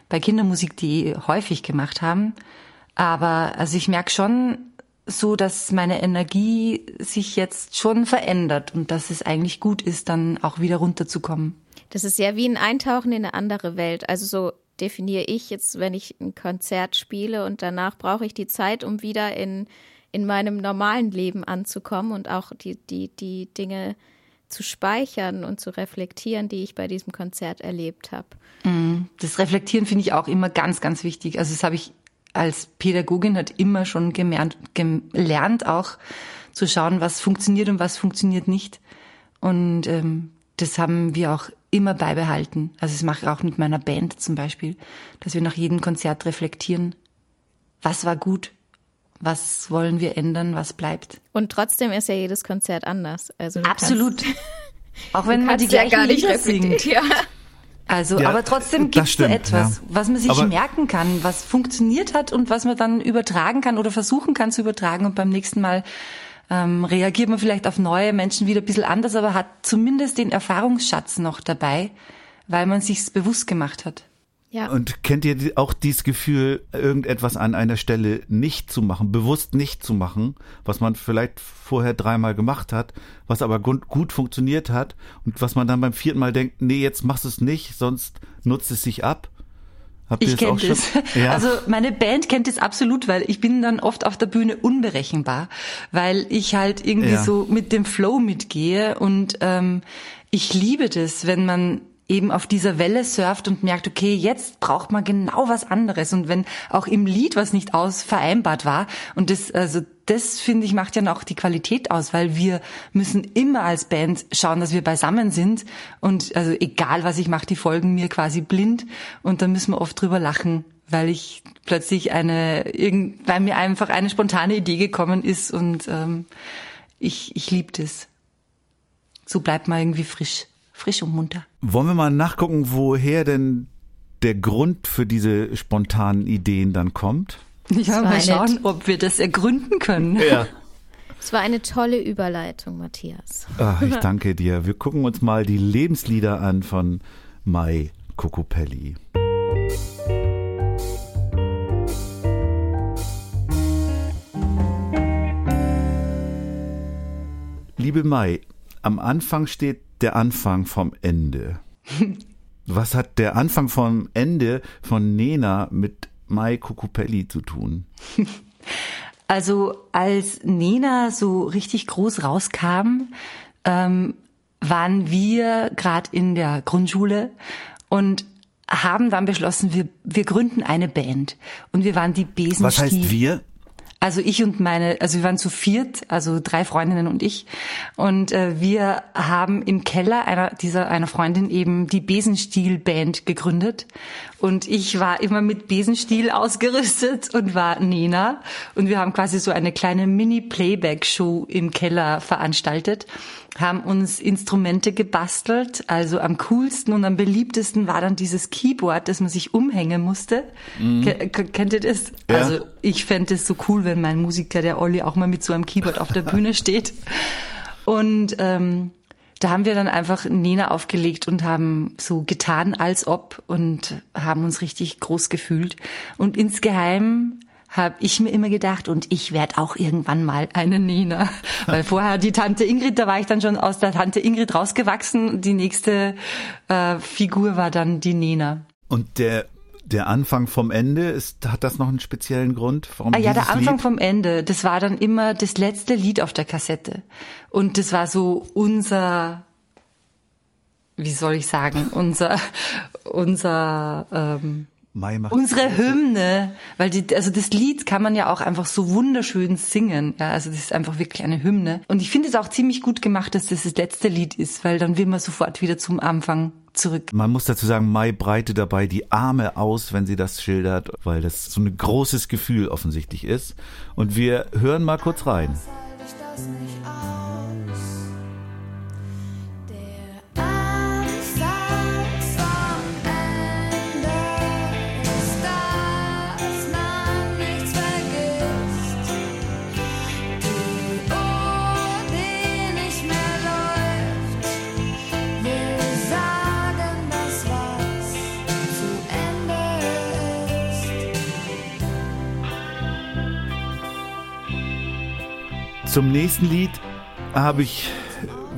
bei Kindermusik.de häufig gemacht haben. Aber also ich merke schon so, dass meine Energie sich jetzt schon verändert und dass es eigentlich gut ist, dann auch wieder runterzukommen. Das ist ja wie ein Eintauchen in eine andere Welt. Also so definiere ich jetzt, wenn ich ein Konzert spiele und danach brauche ich die Zeit, um wieder in, in meinem normalen Leben anzukommen und auch die, die, die Dinge zu speichern und zu reflektieren, die ich bei diesem Konzert erlebt habe. Mhm. Das Reflektieren finde ich auch immer ganz, ganz wichtig. Also das habe ich als Pädagogin hat immer schon gemerkt, gelernt, auch zu schauen, was funktioniert und was funktioniert nicht. Und ähm, das haben wir auch immer beibehalten. Also das mache ich auch mit meiner Band zum Beispiel, dass wir nach jedem Konzert reflektieren, was war gut, was wollen wir ändern, was bleibt. Und trotzdem ist ja jedes Konzert anders. Also Absolut. auch wenn man die gleichen ja gar nicht Lieder singt. Ja. Also, ja, aber trotzdem gibt es etwas, ja. was man sich aber merken kann, was funktioniert hat und was man dann übertragen kann oder versuchen kann zu übertragen und beim nächsten Mal ähm, reagiert man vielleicht auf neue Menschen wieder ein bisschen anders, aber hat zumindest den Erfahrungsschatz noch dabei, weil man sich's bewusst gemacht hat. Ja. Und kennt ihr auch dieses Gefühl, irgendetwas an einer Stelle nicht zu machen, bewusst nicht zu machen, was man vielleicht vorher dreimal gemacht hat, was aber gut, funktioniert hat und was man dann beim vierten Mal denkt, nee, jetzt machst du es nicht, sonst nutzt es sich ab? Habt ich kenne das. Ja. Also meine Band kennt es absolut, weil ich bin dann oft auf der Bühne unberechenbar, weil ich halt irgendwie ja. so mit dem Flow mitgehe und ähm, ich liebe das, wenn man eben auf dieser Welle surft und merkt, okay, jetzt braucht man genau was anderes. Und wenn auch im Lied was nicht aus vereinbart war, und das, also das finde ich macht ja auch die Qualität aus, weil wir müssen immer als Band schauen, dass wir beisammen sind. Und also egal was ich mache, die folgen mir quasi blind. Und da müssen wir oft drüber lachen, weil ich plötzlich eine, weil mir einfach eine spontane Idee gekommen ist und ähm, ich, ich liebe das. So bleibt man irgendwie frisch frisch und munter. Wollen wir mal nachgucken, woher denn der Grund für diese spontanen Ideen dann kommt? Ja, mal schauen, ob wir das ergründen können. Ja. Es war eine tolle Überleitung, Matthias. Ach, ich danke dir. Wir gucken uns mal die Lebenslieder an von Mai Kokopelli. Liebe Mai, am Anfang steht der Anfang vom Ende. Was hat der Anfang vom Ende von Nena mit Mai Kokopelli zu tun? Also als Nena so richtig groß rauskam, ähm, waren wir gerade in der Grundschule und haben dann beschlossen, wir, wir gründen eine Band. Und wir waren die Besenstiel. Was heißt wir? Also ich und meine, also wir waren zu viert, also drei Freundinnen und ich. Und äh, wir haben im Keller einer dieser einer Freundin eben die Besenstiel-Band gegründet. Und ich war immer mit Besenstiel ausgerüstet und war Nena. Und wir haben quasi so eine kleine Mini-Playback-Show im Keller veranstaltet haben uns Instrumente gebastelt. Also am coolsten und am beliebtesten war dann dieses Keyboard, das man sich umhängen musste. Mhm. Kennt ihr das? Ja. Also ich fände es so cool, wenn mein Musiker, der Olli, auch mal mit so einem Keyboard auf der Bühne steht. Und ähm, da haben wir dann einfach Nena aufgelegt und haben so getan, als ob und haben uns richtig groß gefühlt. Und insgeheim habe ich mir immer gedacht, und ich werde auch irgendwann mal eine Nina. Weil vorher die Tante Ingrid, da war ich dann schon aus der Tante Ingrid rausgewachsen. Die nächste äh, Figur war dann die Nina. Und der der Anfang vom Ende, ist, hat das noch einen speziellen Grund? Warum ah, ja, der Anfang Lied? vom Ende, das war dann immer das letzte Lied auf der Kassette. Und das war so unser, wie soll ich sagen, unser, unser, ähm, Mai macht Unsere Hymne, weil die, also das Lied kann man ja auch einfach so wunderschön singen. Ja, also das ist einfach wirklich eine Hymne. Und ich finde es auch ziemlich gut gemacht, dass das das letzte Lied ist, weil dann will man sofort wieder zum Anfang zurück. Man muss dazu sagen, Mai breite dabei die Arme aus, wenn sie das schildert, weil das so ein großes Gefühl offensichtlich ist. Und wir hören mal kurz rein. Zum nächsten Lied habe ich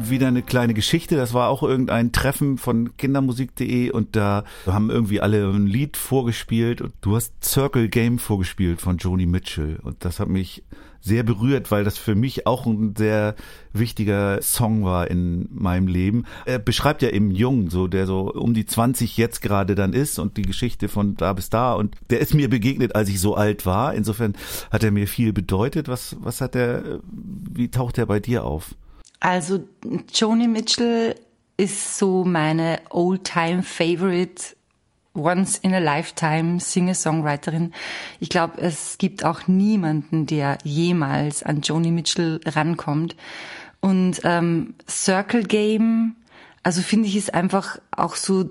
wieder eine kleine Geschichte. Das war auch irgendein Treffen von kindermusik.de und da haben irgendwie alle ein Lied vorgespielt und du hast Circle Game vorgespielt von Joni Mitchell und das hat mich sehr berührt, weil das für mich auch ein sehr wichtiger Song war in meinem Leben. Er beschreibt ja eben Jungen, so der so um die 20 jetzt gerade dann ist und die Geschichte von da bis da und der ist mir begegnet, als ich so alt war. Insofern hat er mir viel bedeutet. Was was hat er wie taucht er bei dir auf? Also Joni Mitchell ist so meine old-time favorite once in a lifetime Singer-Songwriterin. Ich glaube, es gibt auch niemanden, der jemals an Joni Mitchell rankommt. Und ähm, Circle Game, also finde ich, ist einfach auch so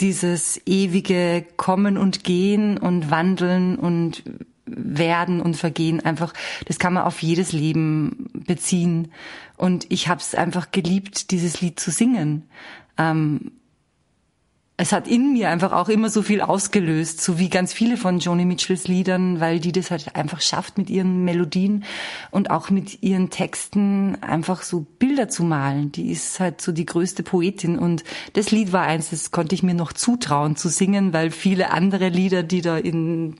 dieses ewige Kommen und Gehen und Wandeln und werden und vergehen einfach, das kann man auf jedes Leben beziehen. Und ich habe es einfach geliebt, dieses Lied zu singen. Ähm, es hat in mir einfach auch immer so viel ausgelöst, so wie ganz viele von Joni Mitchells Liedern, weil die das halt einfach schafft, mit ihren Melodien und auch mit ihren Texten einfach so Bilder zu malen. Die ist halt so die größte Poetin und das Lied war eins, das konnte ich mir noch zutrauen zu singen, weil viele andere Lieder, die da in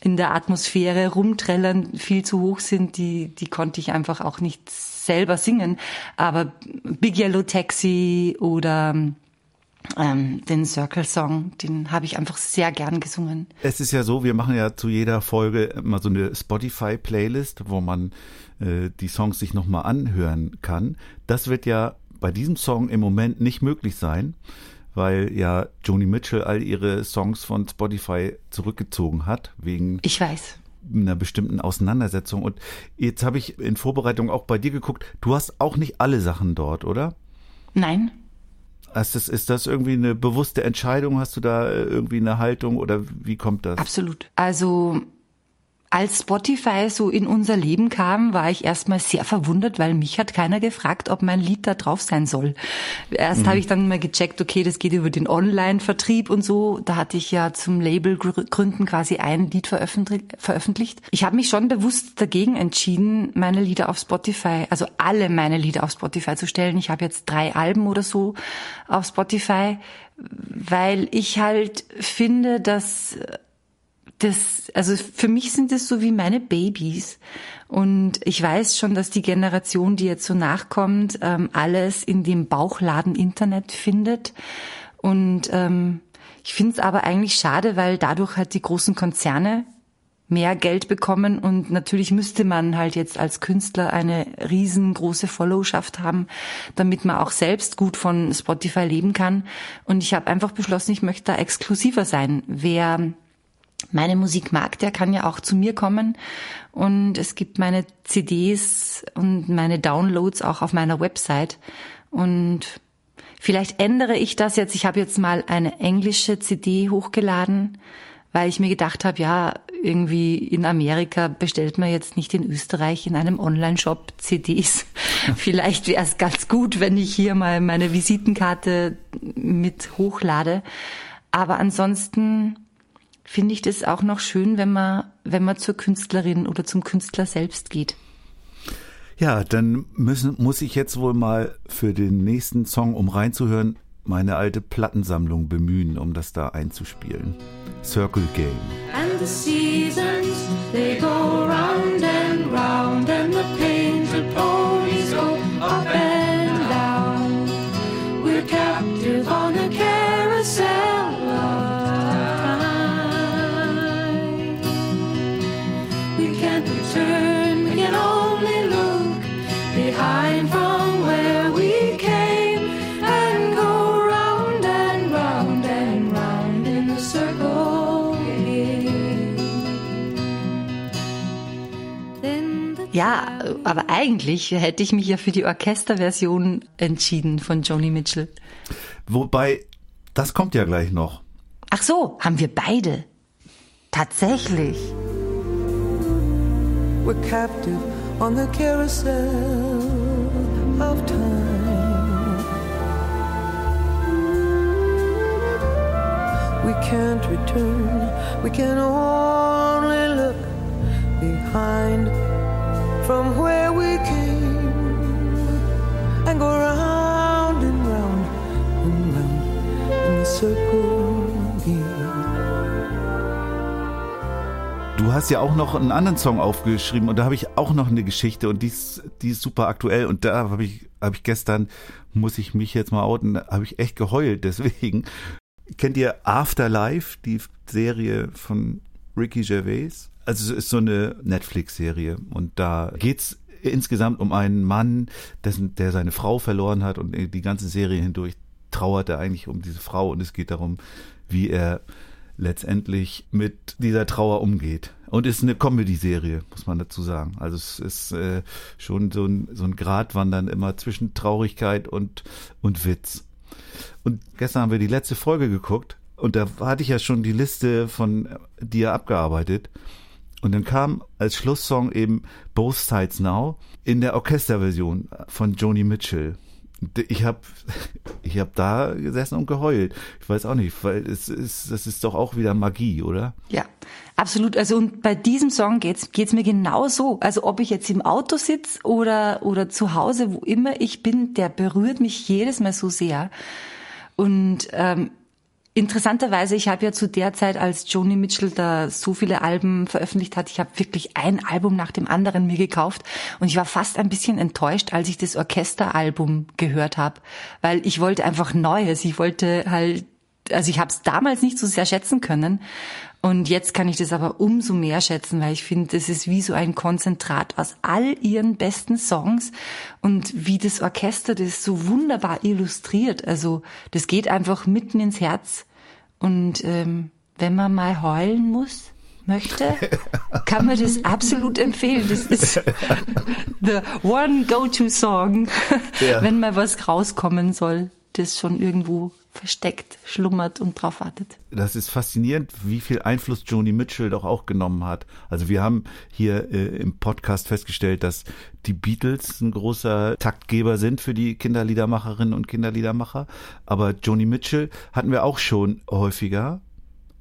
in der Atmosphäre rumträllern, viel zu hoch sind, die, die konnte ich einfach auch nicht selber singen. Aber Big Yellow Taxi oder ähm, den Circle Song, den habe ich einfach sehr gern gesungen. Es ist ja so, wir machen ja zu jeder Folge immer so eine Spotify-Playlist, wo man äh, die Songs sich nochmal anhören kann. Das wird ja bei diesem Song im Moment nicht möglich sein, weil ja Joni Mitchell all ihre Songs von Spotify zurückgezogen hat, wegen Ich weiß. einer bestimmten Auseinandersetzung. Und jetzt habe ich in Vorbereitung auch bei dir geguckt, du hast auch nicht alle Sachen dort, oder? Nein, Ist das, ist das irgendwie eine bewusste Entscheidung? Hast du da äh, irgendwie eine Haltung oder wie kommt das? Absolut. Also als Spotify so in unser Leben kam, war ich erstmal sehr verwundert, weil mich hat keiner gefragt, ob mein Lied da drauf sein soll. Erst habe ich dann mal gecheckt, okay, das geht über den Online-Vertrieb und so. Da hatte ich ja zum Label gr- gründen quasi ein Lied veröffentlich- veröffentlicht. Ich habe mich schon bewusst dagegen entschieden, meine Lieder auf Spotify, also alle meine Lieder auf Spotify zu stellen. Ich habe jetzt drei Alben oder so auf Spotify, weil ich halt finde, dass das, also für mich sind das so wie meine Babys. Und ich weiß schon, dass die Generation, die jetzt so nachkommt, ähm, alles in dem Bauchladen Internet findet. Und ähm, ich finde es aber eigentlich schade, weil dadurch halt die großen Konzerne mehr Geld bekommen und natürlich müsste man halt jetzt als Künstler eine riesengroße Followschaft haben, damit man auch selbst gut von Spotify leben kann. Und ich habe einfach beschlossen, ich möchte da exklusiver sein. Wer meine Musik mag, der kann ja auch zu mir kommen. Und es gibt meine CDs und meine Downloads auch auf meiner Website. Und vielleicht ändere ich das jetzt. Ich habe jetzt mal eine englische CD hochgeladen, weil ich mir gedacht habe, ja, irgendwie in Amerika bestellt man jetzt nicht in Österreich in einem Online-Shop CDs. Vielleicht wäre es ganz gut, wenn ich hier mal meine Visitenkarte mit hochlade. Aber ansonsten finde ich das auch noch schön, wenn man, wenn man zur Künstlerin oder zum Künstler selbst geht. Ja, dann müssen, muss ich jetzt wohl mal für den nächsten Song, um reinzuhören, meine alte Plattensammlung bemühen, um das da einzuspielen. Circle Game. And the seasons, they go round Ja, aber eigentlich hätte ich mich ja für die Orchesterversion entschieden von Joni Mitchell. Wobei, das kommt ja gleich noch. Ach so, haben wir beide. Tatsächlich. We're captive on the carousel of time. We can't return, we can only look behind from where we came and go round and round and round in the circle. Du hast ja auch noch einen anderen Song aufgeschrieben und da habe ich auch noch eine Geschichte und die ist, die ist super aktuell und da habe ich, habe ich gestern, muss ich mich jetzt mal outen, habe ich echt geheult deswegen. Kennt ihr Afterlife, die Serie von Ricky Gervais? Also es ist so eine Netflix-Serie und da geht's insgesamt um einen Mann, dessen, der seine Frau verloren hat und die ganze Serie hindurch trauert er eigentlich um diese Frau und es geht darum, wie er letztendlich mit dieser Trauer umgeht. Und ist eine Comedy-Serie, muss man dazu sagen. Also es ist äh, schon so ein, so ein Gratwandern immer zwischen Traurigkeit und, und Witz. Und gestern haben wir die letzte Folge geguckt und da hatte ich ja schon die Liste von dir abgearbeitet. Und dann kam als Schlusssong eben Both Sides Now in der Orchesterversion von Joni Mitchell. Ich habe ich hab da gesessen und geheult. Ich weiß auch nicht, weil es ist, das ist doch auch wieder Magie, oder? Ja, absolut. Also und bei diesem Song geht's geht's mir genau so. Also ob ich jetzt im Auto sitz oder oder zu Hause, wo immer ich bin, der berührt mich jedes Mal so sehr. Und ähm, interessanterweise, ich habe ja zu der Zeit, als Joni Mitchell da so viele Alben veröffentlicht hat, ich habe wirklich ein Album nach dem anderen mir gekauft und ich war fast ein bisschen enttäuscht, als ich das Orchesteralbum gehört habe, weil ich wollte einfach Neues. Ich wollte halt, also ich habe es damals nicht so sehr schätzen können und jetzt kann ich das aber umso mehr schätzen, weil ich finde, das ist wie so ein Konzentrat aus all ihren besten Songs und wie das Orchester das so wunderbar illustriert. Also das geht einfach mitten ins Herz. Und ähm, wenn man mal heulen muss, möchte, kann man das absolut empfehlen. Das ist the one go-to-Song, Ja. wenn mal was rauskommen soll, das schon irgendwo versteckt, schlummert und drauf wartet. Das ist faszinierend, wie viel Einfluss Joni Mitchell doch auch genommen hat. Also wir haben hier äh, im Podcast festgestellt, dass die Beatles ein großer Taktgeber sind für die Kinderliedermacherinnen und Kinderliedermacher. Aber Joni Mitchell hatten wir auch schon häufiger.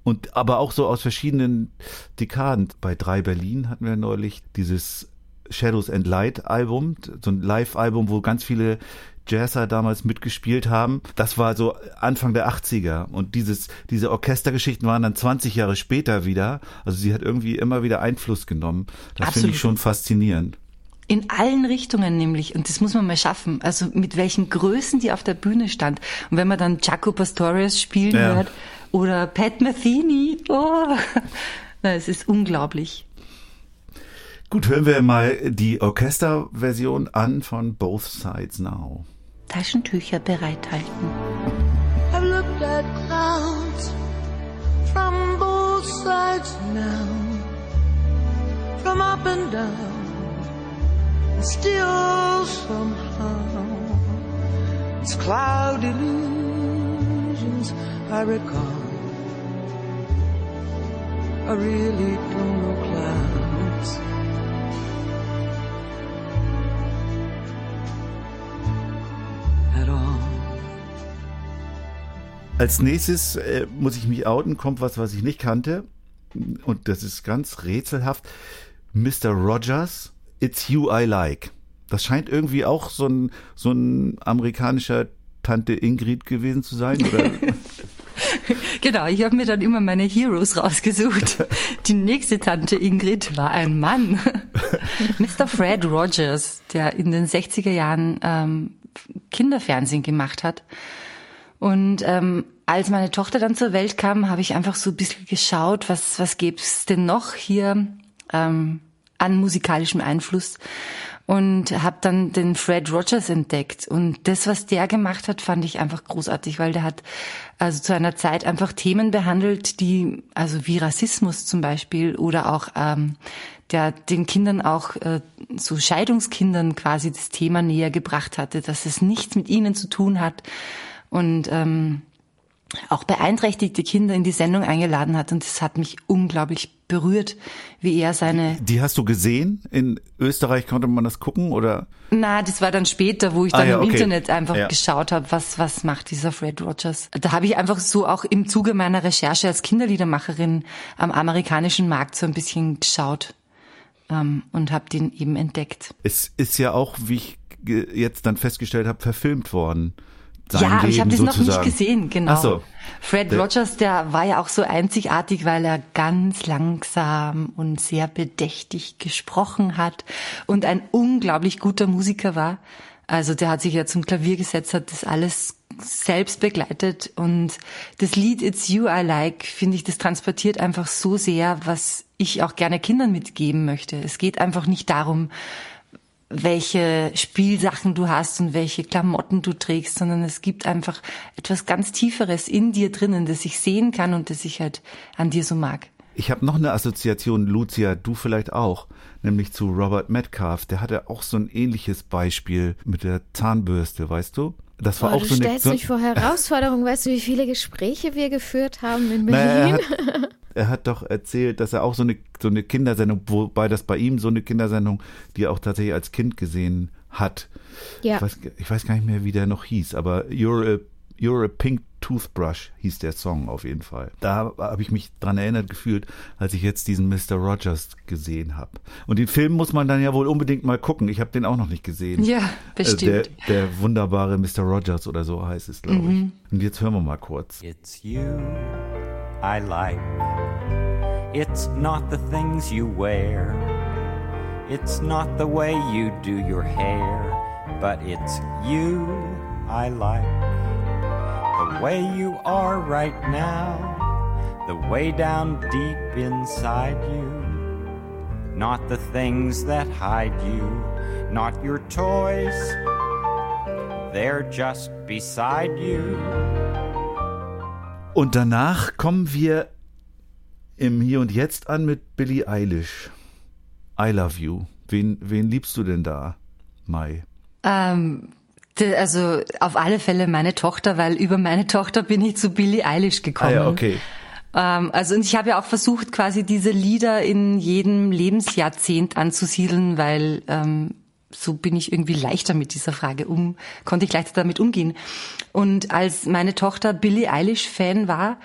Und aber auch so aus verschiedenen Dekaden. Bei Drei Berlin hatten wir neulich dieses Shadows and Light Album, so ein Live-Album, wo ganz viele Jazzer damals mitgespielt haben. Das war so Anfang der 80er. Und dieses, diese Orchestergeschichten waren dann 20 Jahre später wieder. Also sie hat irgendwie immer wieder Einfluss genommen. Das finde ich schon faszinierend. In allen Richtungen nämlich. Und das muss man mal schaffen. Also mit welchen Größen die auf der Bühne stand. Und wenn man dann Jaco Pastorius spielen Ja. hört oder Pat Metheny, oh, na, es ist unglaublich. Gut, hören wir mal die Orchesterversion an von Both Sides Now. Taschentücher bereithalten. I've looked at clouds from both sides now, from up and down, still somehow it's cloud illusions I recall. I really don't know clouds. Als nächstes äh, muss ich mich outen, kommt was, was ich nicht kannte. Und das ist ganz rätselhaft. Mr. Rogers, It's You I Like. Das scheint irgendwie auch so ein, so ein amerikanischer Tante Ingrid gewesen zu sein. Oder? Genau, ich habe mir dann immer meine Heroes rausgesucht. Die nächste Tante Ingrid war ein Mann. Mr. Fred Rogers, der in den 60er Jahren ähm, Kinderfernsehen gemacht hat. Und ähm, als meine Tochter dann zur Welt kam, habe ich einfach so ein bisschen geschaut, was, was gibt's denn noch hier ähm, an musikalischem Einfluss und habe dann den Fred Rogers entdeckt und das was der gemacht hat fand ich einfach großartig weil der hat also zu einer Zeit einfach Themen behandelt die also wie Rassismus zum Beispiel oder auch ähm, der den Kindern auch äh, so Scheidungskindern quasi das Thema näher gebracht hatte dass es nichts mit ihnen zu tun hat und ähm, auch beeinträchtigte Kinder in die Sendung eingeladen hat und das hat mich unglaublich berührt, wie er seine Die hast du gesehen? In Österreich konnte man das gucken oder? Na, das war dann später, wo ich Ah dann ja, im okay. Internet einfach Ja. geschaut habe, was was macht dieser Fred Rogers. Da habe ich einfach so auch im Zuge meiner Recherche als Kinderliedermacherin am amerikanischen Markt so ein bisschen geschaut ähm, und habe den eben entdeckt. Es ist ja auch, wie ich jetzt dann festgestellt habe, verfilmt worden. Sein ja, aber ich habe das Leben noch nicht gesehen, genau. Ach so. Fred Der- Rogers, der war ja auch so einzigartig, weil er ganz langsam und sehr bedächtig gesprochen hat und ein unglaublich guter Musiker war. Also der hat sich ja zum Klavier gesetzt, hat das alles selbst begleitet und das Lied It's You I Like, finde ich, das transportiert einfach so sehr, was ich auch gerne Kindern mitgeben möchte. Es geht einfach nicht darum, welche Spielsachen du hast und welche Klamotten du trägst, sondern es gibt einfach etwas ganz Tieferes in dir drinnen, das ich sehen kann und das ich halt an dir so mag. Ich habe noch eine Assoziation, Lucia, du vielleicht auch, nämlich zu Robert Metcalf. Der hatte auch so ein ähnliches Beispiel mit der Zahnbürste, weißt du? Das war Boah, auch du so eine. stellst mich vor Herausforderungen. Weißt du, wie viele Gespräche wir geführt haben in naja, er, Berlin? hat, er hat doch erzählt, dass er auch so eine, so eine Kindersendung, wobei das bei ihm so eine Kindersendung, die er auch tatsächlich als Kind gesehen hat. Ja. Ich, weiß, ich weiß gar nicht mehr, wie der noch hieß, aber You're a, You're a Pink Toothbrush hieß der Song auf jeden Fall. Da habe ich mich dran erinnert gefühlt, als ich jetzt diesen Mr. Rogers gesehen habe. Und den Film muss man dann ja wohl unbedingt mal gucken. Ich habe den auch noch nicht gesehen. Ja, Äh, bestimmt. Der, der wunderbare Mr. Rogers oder so heißt es, glaube ich. Und jetzt hören wir mal kurz. It's you I like. It's not the things you wear. It's not the way you do your hair. But it's you I like. The way you are right now. The way down deep inside you. Not the things that hide you. Not your toys. They're just beside you. Und danach kommen wir im Hier und Jetzt an mit Billie Eilish. I love you. Wen, wen liebst du denn da, Mai? Ähm, also auf alle Fälle meine Tochter, weil über meine Tochter bin ich zu Billie Eilish Ah gekommen. ja, okay. Ähm, also und ich habe ja auch versucht, quasi diese Lieder in jedem Lebensjahrzehnt anzusiedeln, weil ähm, so bin ich irgendwie leichter mit dieser Frage um, konnte ich leichter damit umgehen. Und als meine Tochter Billie Eilish Fan war,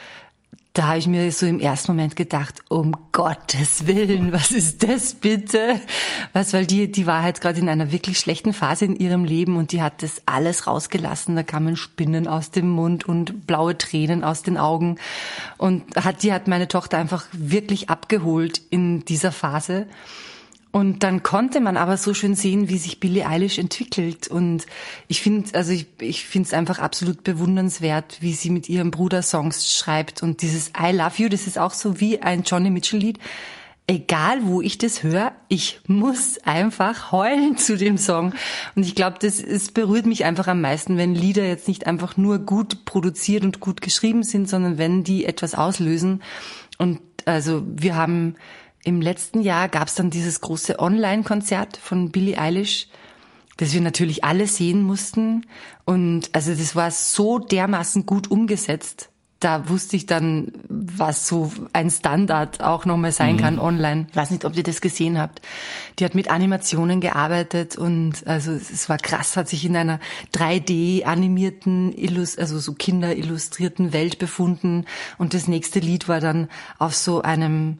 da habe ich mir so im ersten Moment gedacht, um Gottes Willen, was ist das bitte? Was, weil die, die war halt gerade in einer wirklich schlechten Phase in ihrem Leben und die hat das alles rausgelassen. Da kamen Spinnen aus dem Mund und blaue Tränen aus den Augen. Und hat, die hat meine Tochter einfach wirklich abgeholt in dieser Phase. Und dann konnte man aber so schön sehen, wie sich Billie Eilish entwickelt. Und ich finde, also ich, ich finde es einfach absolut bewundernswert, wie sie mit ihrem Bruder Songs schreibt. Und dieses I Love You, das ist auch so wie ein Johnny Mitchell Lied. Egal, wo ich das höre, ich muss einfach heulen zu dem Song. Und ich glaube, das es berührt mich einfach am meisten, wenn Lieder jetzt nicht einfach nur gut produziert und gut geschrieben sind, sondern wenn die etwas auslösen. Und also wir haben im letzten Jahr gab es dann dieses große Online-Konzert von Billie Eilish, das wir natürlich alle sehen mussten. Und also das war so dermaßen gut umgesetzt. Da wusste ich dann, was so ein Standard auch nochmal sein kann online. Ich weiß nicht, ob ihr das gesehen habt. Die hat mit Animationen gearbeitet und also es war krass, hat sich in einer 3D animierten, also so kinderillustrierten Welt befunden. Und das nächste Lied war dann auf so einem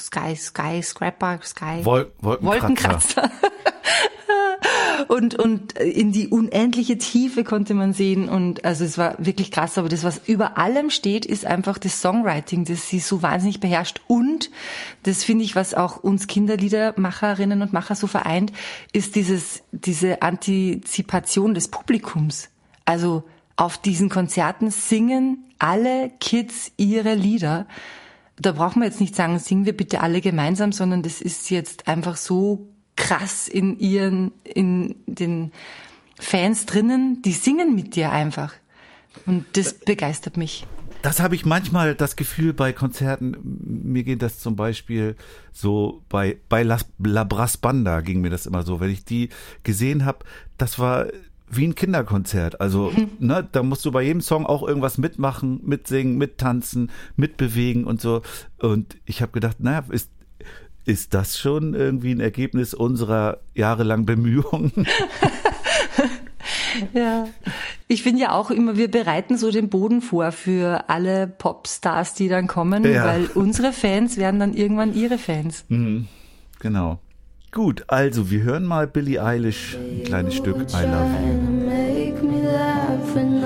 Sky, Sky, Scrapper, Sky. Wol Wolkenkratzer. Wolkenkratzer. und, und in die unendliche Tiefe konnte man sehen und also es war wirklich krass, aber das, was über allem steht, ist einfach das Songwriting, das sie so wahnsinnig beherrscht und das finde ich, was auch uns Kinderliedermacherinnen und Macher so vereint, ist dieses, diese Antizipation des Publikums. Also auf diesen Konzerten singen alle Kids ihre Lieder da brauchen wir jetzt nicht sagen, singen wir bitte alle gemeinsam, sondern das ist jetzt einfach so krass in ihren, in den Fans drinnen, die singen mit dir einfach. Und das begeistert mich. Das habe ich manchmal das Gefühl bei Konzerten. Mir geht das zum Beispiel so bei bei La, La Brass Banda ging mir das immer so, wenn ich die gesehen habe. Das war wie ein Kinderkonzert. Also, ne, da musst du bei jedem Song auch irgendwas mitmachen, mitsingen, mittanzen, mitbewegen und so. Und ich habe gedacht, naja, ist ist das schon irgendwie ein Ergebnis unserer jahrelangen Bemühungen? Ja. Ich finde ja auch immer, wir bereiten so den Boden vor für alle Popstars, die dann kommen, Ja. weil unsere Fans werden dann irgendwann ihre Fans. Genau. Gut, also wir hören mal Billie Eilish ein kleines Stück I Love You.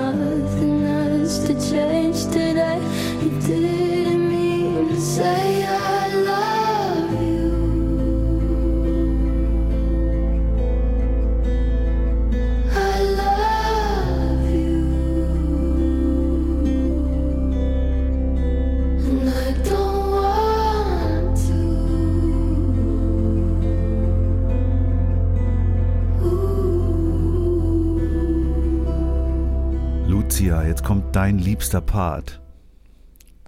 Jetzt kommt dein liebster Part.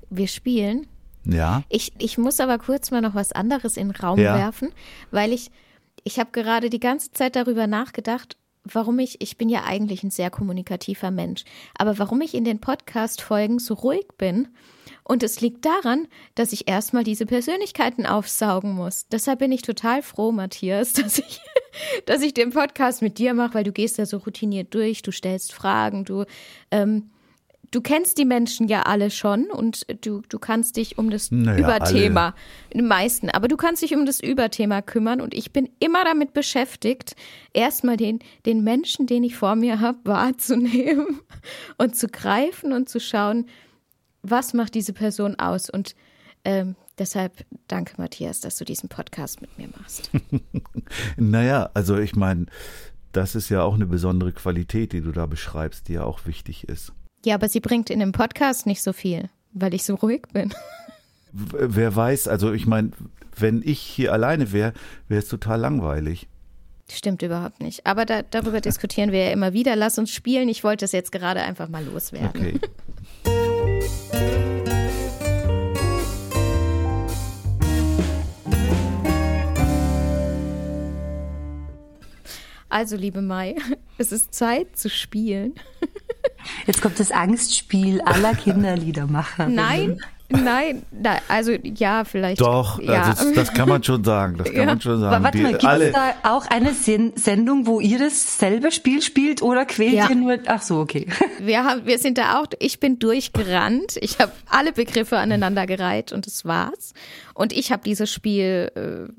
Wir spielen. Ja? Ich, ich muss aber kurz mal noch was anderes in den Raum Ja. werfen, weil ich, ich habe gerade die ganze Zeit darüber nachgedacht, warum ich, ich bin ja eigentlich ein sehr kommunikativer Mensch, aber warum ich in den Podcast-Folgen so ruhig bin. Und es liegt daran, dass ich erstmal diese Persönlichkeiten aufsaugen muss. Deshalb bin ich total froh, Matthias, dass ich, dass ich den Podcast mit dir mache, weil du gehst da so routiniert durch, du stellst Fragen, du, ähm, du kennst die Menschen ja alle schon und du, du kannst dich um das Naja, Überthema, die meisten, aber du kannst dich um das Überthema kümmern und ich bin immer damit beschäftigt, erstmal den, den Menschen, den ich vor mir habe, wahrzunehmen und zu greifen und zu schauen, was macht diese Person aus und ähm, deshalb danke Matthias, dass du diesen Podcast mit mir machst. Naja, also ich meine, das ist ja auch eine besondere Qualität, die du da beschreibst, die ja auch wichtig ist. Ja, aber sie bringt in dem Podcast nicht so viel, weil ich so ruhig bin. Wer weiß, also ich meine, wenn ich hier alleine wäre, wäre es total langweilig. Stimmt überhaupt nicht. Aber da, darüber diskutieren wir ja immer wieder. Lass uns spielen. Ich wollte es jetzt gerade einfach mal loswerden. Okay. Also, liebe Mai, es ist Zeit zu spielen. Jetzt kommt das Angstspiel aller Kinderliedermacher. Nein, nein, nein, also ja, vielleicht. Doch, ja. also das, kann man schon sagen. Das kann Ja. man schon Aber sagen. warte Die mal, gibt es da auch eine Sen Sendung, wo ihr dasselbe Spiel spielt oder quält Ja. ihr nur? Ach so, okay. wir, haben, wir sind da auch, ich bin durchgerannt. Ich habe alle Begriffe aneinander gereiht und das war's. Und ich habe dieses Spiel äh,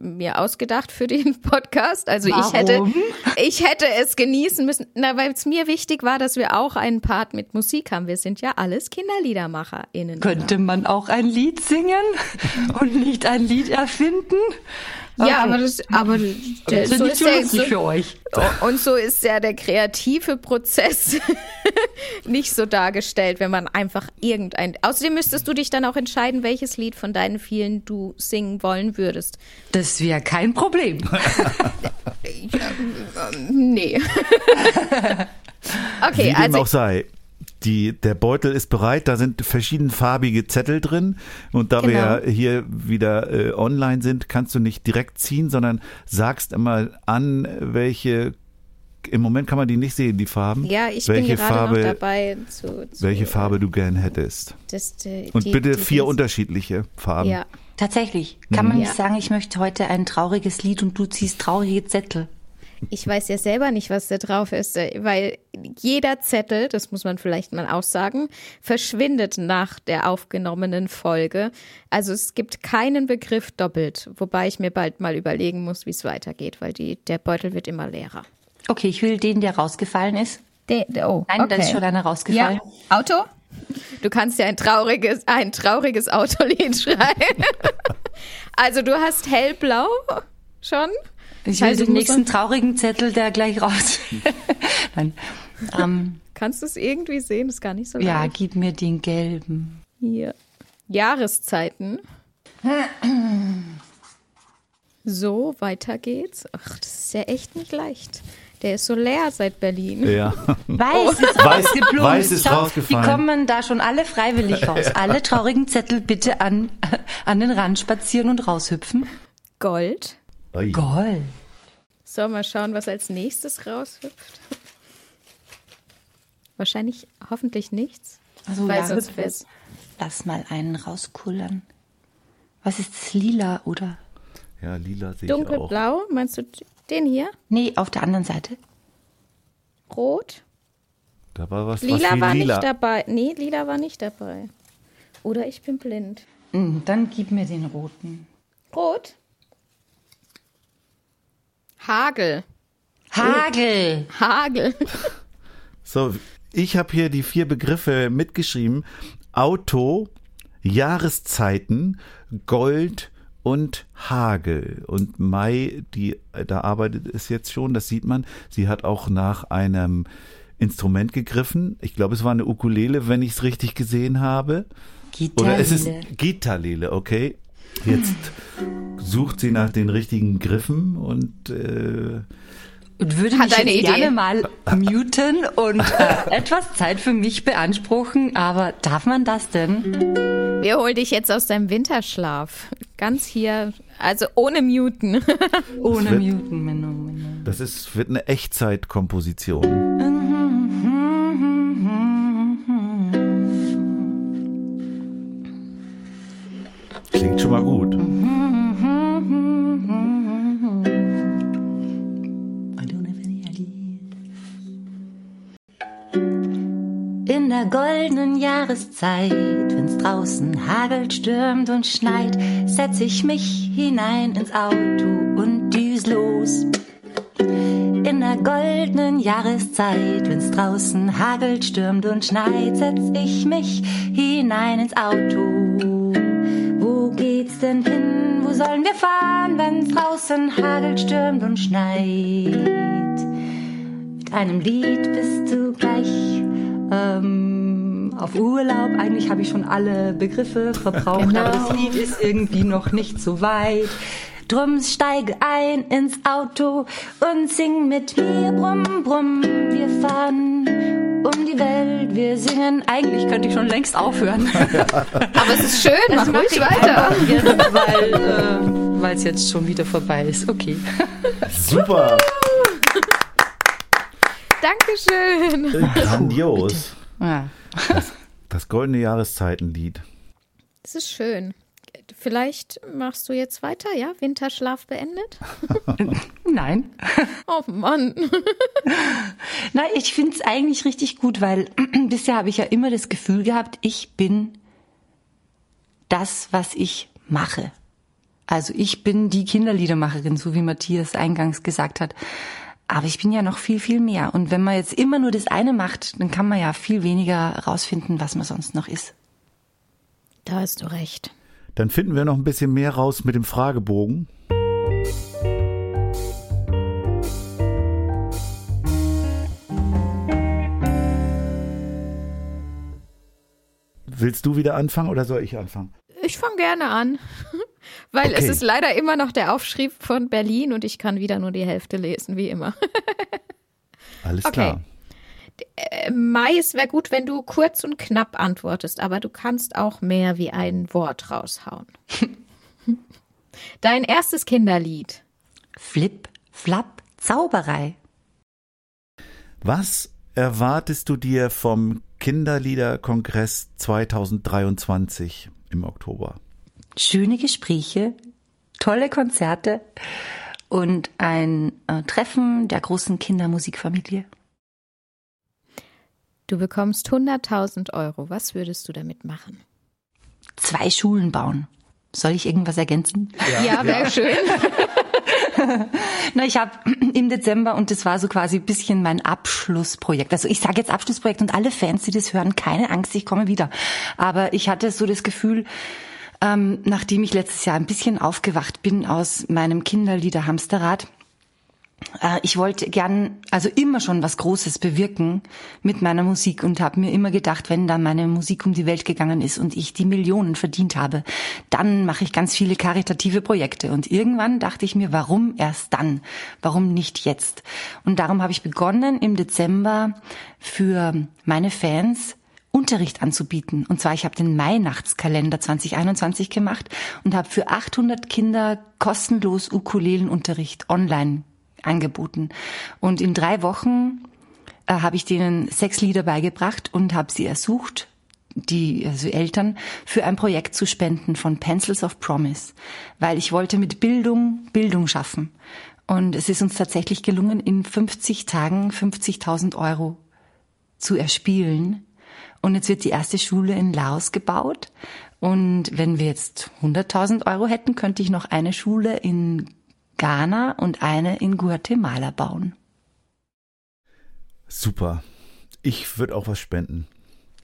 mir ausgedacht für den Podcast. Also ich hätte, Warum? ich hätte es genießen müssen, na, weil es mir wichtig war, dass wir auch einen Part mit Musik haben. Wir sind ja alles KinderliedermacherInnen. Könnte man auch ein Lied singen und nicht ein Lied erfinden? Ja, aber das, aber der, so nicht ist lustig so, für euch. und so ist ja der kreative Prozess nicht so dargestellt, wenn man einfach irgendein. Außerdem müsstest du dich dann auch entscheiden, welches Lied von deinen vielen du singen wollen würdest. Das wäre kein Problem. Nee. okay, wie dem also auch sei. Die, der Beutel ist bereit, da sind verschiedenfarbige Zettel drin. Und da wir Genau. ja hier wieder äh, online sind, kannst du nicht direkt ziehen, sondern sagst immer an, welche. Im Moment kann man die nicht sehen, die Farben. ja, ich welche bin gerade Farbe, noch dabei zu, zu welche Farbe du gern hättest. Das, äh, Und die- bitte die- vier die- unterschiedliche Farben. Ja, Tatsächlich. Kann man nicht Ja. sagen, ich möchte heute ein trauriges Lied und du ziehst traurige Zettel. Ich weiß ja selber nicht, was da drauf ist, äh, weil jeder Zettel, das muss man vielleicht mal aussagen, verschwindet nach der aufgenommenen Folge. Also es gibt keinen Begriff doppelt, wobei ich mir bald mal überlegen muss, wie es weitergeht, weil die, der Beutel wird immer leerer. Okay, ich will den, der rausgefallen ist. De, oh, Nein, da ist schon einer rausgefallen. Auto? Du kannst ja ein trauriges, ein trauriges Autolied schreiben. also du hast hellblau schon. Ich will Also den nächsten traurigen Zettel, der gleich raus. Nein. Ähm, Kannst du es irgendwie sehen? Ist gar nicht so ja, leicht. gib mir den gelben. Hier. Jahreszeiten. So, weiter geht's. Ach, das ist ja echt nicht leicht. Der ist so leer seit Berlin. Ja. Weiß ist Weiß- rausgeblüht. weiß ist Schau, rausgefallen. Die kommen da schon alle freiwillig raus. Alle traurigen Zettel bitte an, an den Rand spazieren und raushüpfen. Gold. Ui. Gold. So, mal schauen, was als nächstes raushüpft. Wahrscheinlich, hoffentlich nichts. Also Weil ja, sonst wär's-. Lass mal einen rauskullern. Was ist das? Lila, oder? Ja, lila sehe ich auch. Dunkelblau, meinst du den hier? Nee, auf der anderen Seite. Rot? Da war was, Lila was war lila. nicht dabei. Nee, lila war nicht dabei. Oder ich bin blind. Hm, Dann gib mir den roten. Rot? Hagel. Hagel. Hagel. So, ich habe hier die vier Begriffe mitgeschrieben. Auto, Jahreszeiten, Gold und Hagel. Und Mai, die da arbeitet es jetzt schon, das sieht man. Sie hat auch nach einem Instrument gegriffen. Ich glaube, es war eine Ukulele, wenn ich es richtig gesehen habe. Oder es ist Gitarre. Gitarrele, okay. Jetzt sucht sie nach den richtigen Griffen und äh, Und würde Hat mich eine jetzt Idee. gerne mal muten und äh, etwas Zeit für mich beanspruchen. Aber darf man das denn? Wir holen dich jetzt aus deinem Winterschlaf. Ganz hier, also ohne Muten. Ohne wird- muten, Menno, Menno. das ist, wird eine Echtzeitkomposition. Jahreszeit, wenn's draußen hagelt, stürmt und schneit, setz ich mich hinein ins Auto und düs los. In der goldenen Jahreszeit, wenn's draußen hagelt, stürmt und schneit, setz ich mich hinein ins Auto. Wo geht's denn hin? Wo sollen wir fahren, wenn's draußen hagelt, stürmt und schneit? Mit einem Lied bist du gleich ähm, auf Urlaub. Eigentlich habe ich schon alle Begriffe verbraucht, Genau. aber das Lied ist irgendwie noch nicht so weit. Drum steige ein ins Auto und sing mit mir, brumm, brumm. Wir fahren um die Welt, wir singen. Eigentlich könnte ich schon längst aufhören. Aber es ist schön, mach ruhig weiter. jetzt, weil äh, weil es jetzt schon wieder vorbei ist. Okay. Super. Dankeschön. Grandios. Ja. Das goldene Jahreszeitenlied. Es ist schön. Vielleicht machst du jetzt weiter, ja? Winterschlaf beendet? Nein. Oh Mann. Na, ich finde es eigentlich richtig gut, weil bisher habe ich ja immer das Gefühl gehabt, ich bin das, was ich mache. Also ich bin die Kinderliedermacherin, so wie Matthias eingangs gesagt hat. Aber ich bin ja noch viel, viel mehr. Und wenn man jetzt immer nur das eine macht, dann kann man ja viel weniger rausfinden, was man sonst noch ist. Da hast du recht. Dann finden wir noch ein bisschen mehr raus mit dem Fragebogen. Willst du wieder anfangen oder soll ich anfangen? Ich fange gerne an, weil es Okay. ist leider immer noch der Aufschrieb von Berlin und ich kann wieder nur die Hälfte lesen, wie immer. Alles Okay. klar. Äh, Mai, es wäre gut, wenn du kurz und knapp antwortest, aber du kannst auch mehr wie ein Wort raushauen. Dein erstes Kinderlied. Flip, Flap, Zauberei. Was erwartest du dir vom Kinderliederkongress 2023 im Oktober? Schöne Gespräche, tolle Konzerte und ein äh, Treffen der großen Kindermusikfamilie. Du bekommst 100.000 Euro. Was würdest du damit machen? Zwei Schulen bauen. Soll ich irgendwas ergänzen? Ja, wäre schön. Na, ich habe im Dezember und das war so quasi ein bisschen mein Abschlussprojekt. Also ich sage jetzt Abschlussprojekt und alle Fans, die das hören, keine Angst, ich komme wieder. Aber ich hatte so das Gefühl, ähm, nachdem ich letztes Jahr ein bisschen aufgewacht bin aus meinem Kinderlieder-Hamsterrad, äh, ich wollte gern, also immer schon was Großes bewirken mit meiner Musik und habe mir immer gedacht, wenn dann meine Musik um die Welt gegangen ist und ich die Millionen verdient habe, dann mache ich ganz viele karitative Projekte. Und irgendwann dachte ich mir, warum erst dann? Warum nicht jetzt? Und darum habe ich begonnen, im Dezember für meine Fans Unterricht anzubieten. Und zwar, ich habe den Weihnachtskalender 2021 gemacht und habe für 800 Kinder kostenlos Ukulelenunterricht online angeboten. Und in drei Wochen äh, habe ich denen sechs Lieder beigebracht und habe sie ersucht, die also Eltern, für ein Projekt zu spenden von Pencils of Promise, weil ich wollte mit Bildung Bildung schaffen. Und es ist uns tatsächlich gelungen, in 50 Tagen 50.000 Euro zu erspielen. Und jetzt wird die erste Schule in Laos gebaut. Und wenn wir jetzt 100.000 Euro hätten, könnte ich noch eine Schule in Ghana und eine in Guatemala bauen. Super. Ich würde auch was spenden.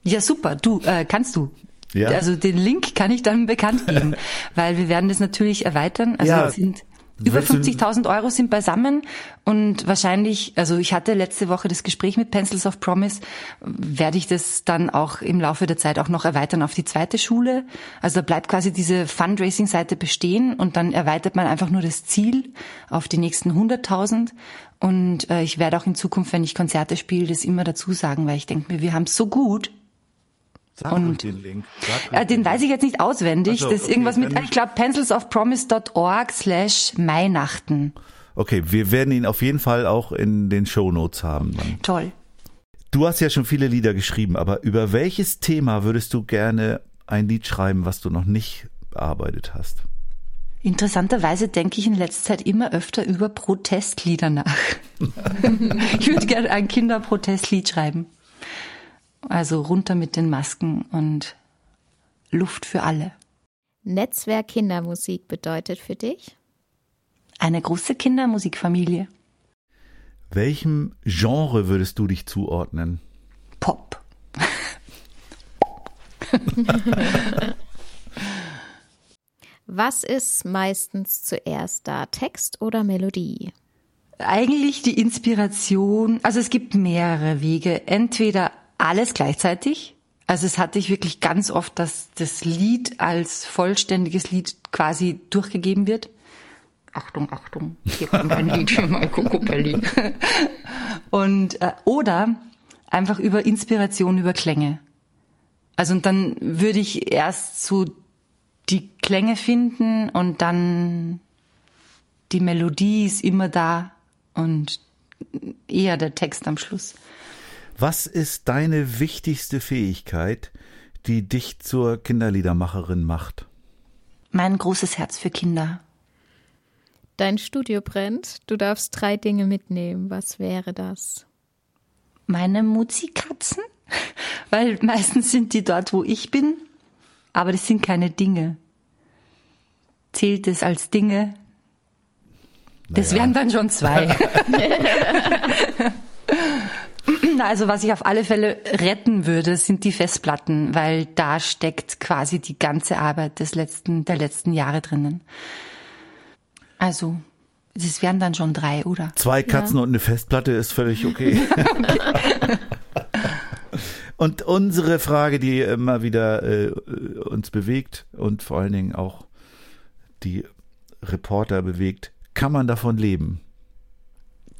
Ja, super. Du, äh, kannst du. Ja. Also den Link kann ich dann bekannt geben, weil wir werden das natürlich erweitern. Also Ja. sind über Willst du- 50.000 Euro sind beisammen und wahrscheinlich, also ich hatte letzte Woche das Gespräch mit Pencils of Promise, werde ich das dann auch im Laufe der Zeit auch noch erweitern auf die zweite Schule. Also da bleibt quasi diese Fundraising-Seite bestehen und dann erweitert man einfach nur das Ziel auf die nächsten 100.000 und äh, ich werde auch in Zukunft, wenn ich Konzerte spiele, das immer dazu sagen, weil ich denke mir, wir haben es so gut, Sag Und- den Link. Äh, den weiß ich jetzt nicht auswendig. So, das ist okay, irgendwas mit, ich glaube, pencilsofpromise.org slash Weihnachten. Okay, wir werden ihn auf jeden Fall auch in den Shownotes haben. Dann. Toll. Du hast ja schon viele Lieder geschrieben, aber über welches Thema würdest du gerne ein Lied schreiben, was du noch nicht bearbeitet hast? Interessanterweise denke ich in letzter Zeit immer öfter über Protestlieder nach. ich würde gerne ein Kinderprotestlied schreiben. Also runter mit den Masken und Luft für alle. Netzwerk Kindermusik bedeutet für dich? Eine große Kindermusikfamilie. Welchem Genre würdest du dich zuordnen? Pop. Was ist meistens zuerst da, Text oder Melodie? Eigentlich die Inspiration, also es gibt mehrere Wege. Entweder alles gleichzeitig. Also es hatte ich wirklich ganz oft, dass das Lied als vollständiges Lied quasi durchgegeben wird. Achtung, Achtung, hier kommt ein Lied für mein Kokopelli. Und, äh, oder einfach über Inspiration, über Klänge. Also und dann würde ich erst so die Klänge finden und dann die Melodie ist immer da und eher der Text am Schluss. Was ist deine wichtigste Fähigkeit, die dich zur Kinderliedermacherin macht? Mein großes Herz für Kinder. Dein Studio brennt. Du darfst drei Dinge mitnehmen. Was wäre das? Meine Muzikatzen, weil meistens sind die dort, wo ich bin, aber das sind keine Dinge. Zählt es als Dinge? Das Naja. wären dann schon zwei. Also was ich auf alle Fälle retten würde, sind die Festplatten, weil da steckt quasi die ganze Arbeit des letzten, der letzten Jahre drinnen. Also, das wären dann schon drei, oder? Zwei Katzen und eine Festplatte ist völlig okay. und unsere Frage, die immer wieder äh, uns bewegt und vor allen Dingen auch die Reporter bewegt, kann man davon leben?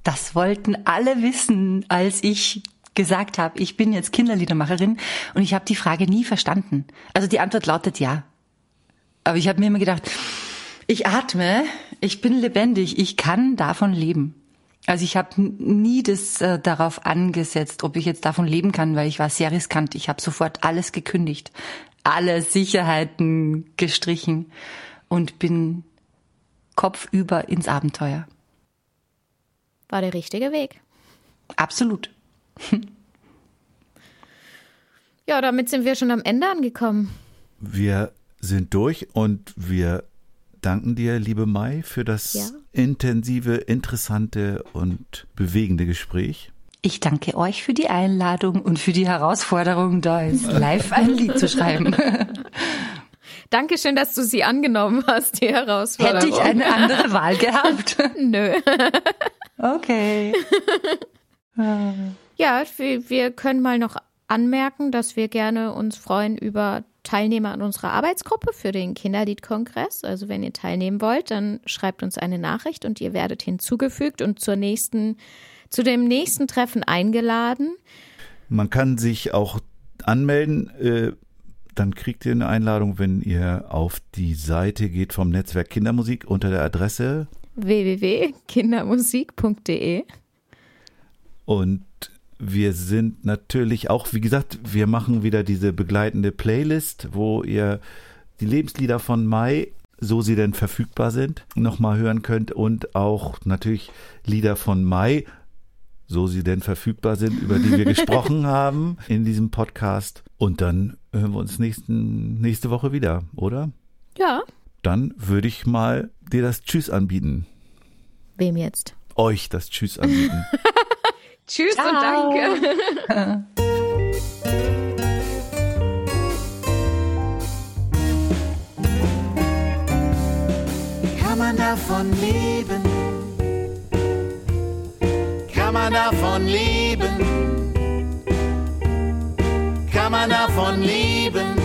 Das wollten alle wissen, als ich gesagt habe, ich bin jetzt Kinderliedermacherin und ich habe die Frage nie verstanden. Also die Antwort lautet ja. Aber ich habe mir immer gedacht, ich atme, ich bin lebendig, ich kann davon leben. Also ich habe nie das äh, darauf angesetzt, ob ich jetzt davon leben kann, weil ich war sehr riskant. Ich habe sofort alles gekündigt, alle Sicherheiten gestrichen und bin kopfüber ins Abenteuer. War der richtige Weg. Absolut. Ja, damit sind wir schon am Ende angekommen. Wir sind durch und wir danken dir, liebe Mai, für das Ja. intensive, interessante und bewegende Gespräch. Ich danke euch für die Einladung und für die Herausforderung, da jetzt live ein Lied zu schreiben. Dankeschön, dass du sie angenommen hast, die Herausforderung. Hätte ich eine andere Wahl gehabt? Nö. Okay. Ja, wir, wir können mal noch anmerken, dass wir gerne uns freuen über Teilnehmer an unserer Arbeitsgruppe für den Kinderliedkongress. Also wenn ihr teilnehmen wollt, dann schreibt uns eine Nachricht und ihr werdet hinzugefügt und zur nächsten, zu dem nächsten Treffen eingeladen. Man kann sich auch anmelden. Äh, dann kriegt ihr eine Einladung, wenn ihr auf die Seite geht vom Netzwerk Kindermusik unter der Adresse www.kindermusik.de. Und wir sind natürlich auch, wie gesagt, wir machen wieder diese begleitende Playlist, wo ihr die Lebenslieder von Mai, so sie denn verfügbar sind, nochmal hören könnt und auch natürlich Lieder von Mai, so sie denn verfügbar sind, über die wir gesprochen haben in diesem Podcast. Und dann hören wir uns nächsten, nächste Woche wieder, oder? Ja. Dann würde ich mal dir das Tschüss anbieten. Wem jetzt? Euch das Tschüss anbieten. Tschüss und danke. Kann man davon leben? Man davon leben? Kann man davon leben?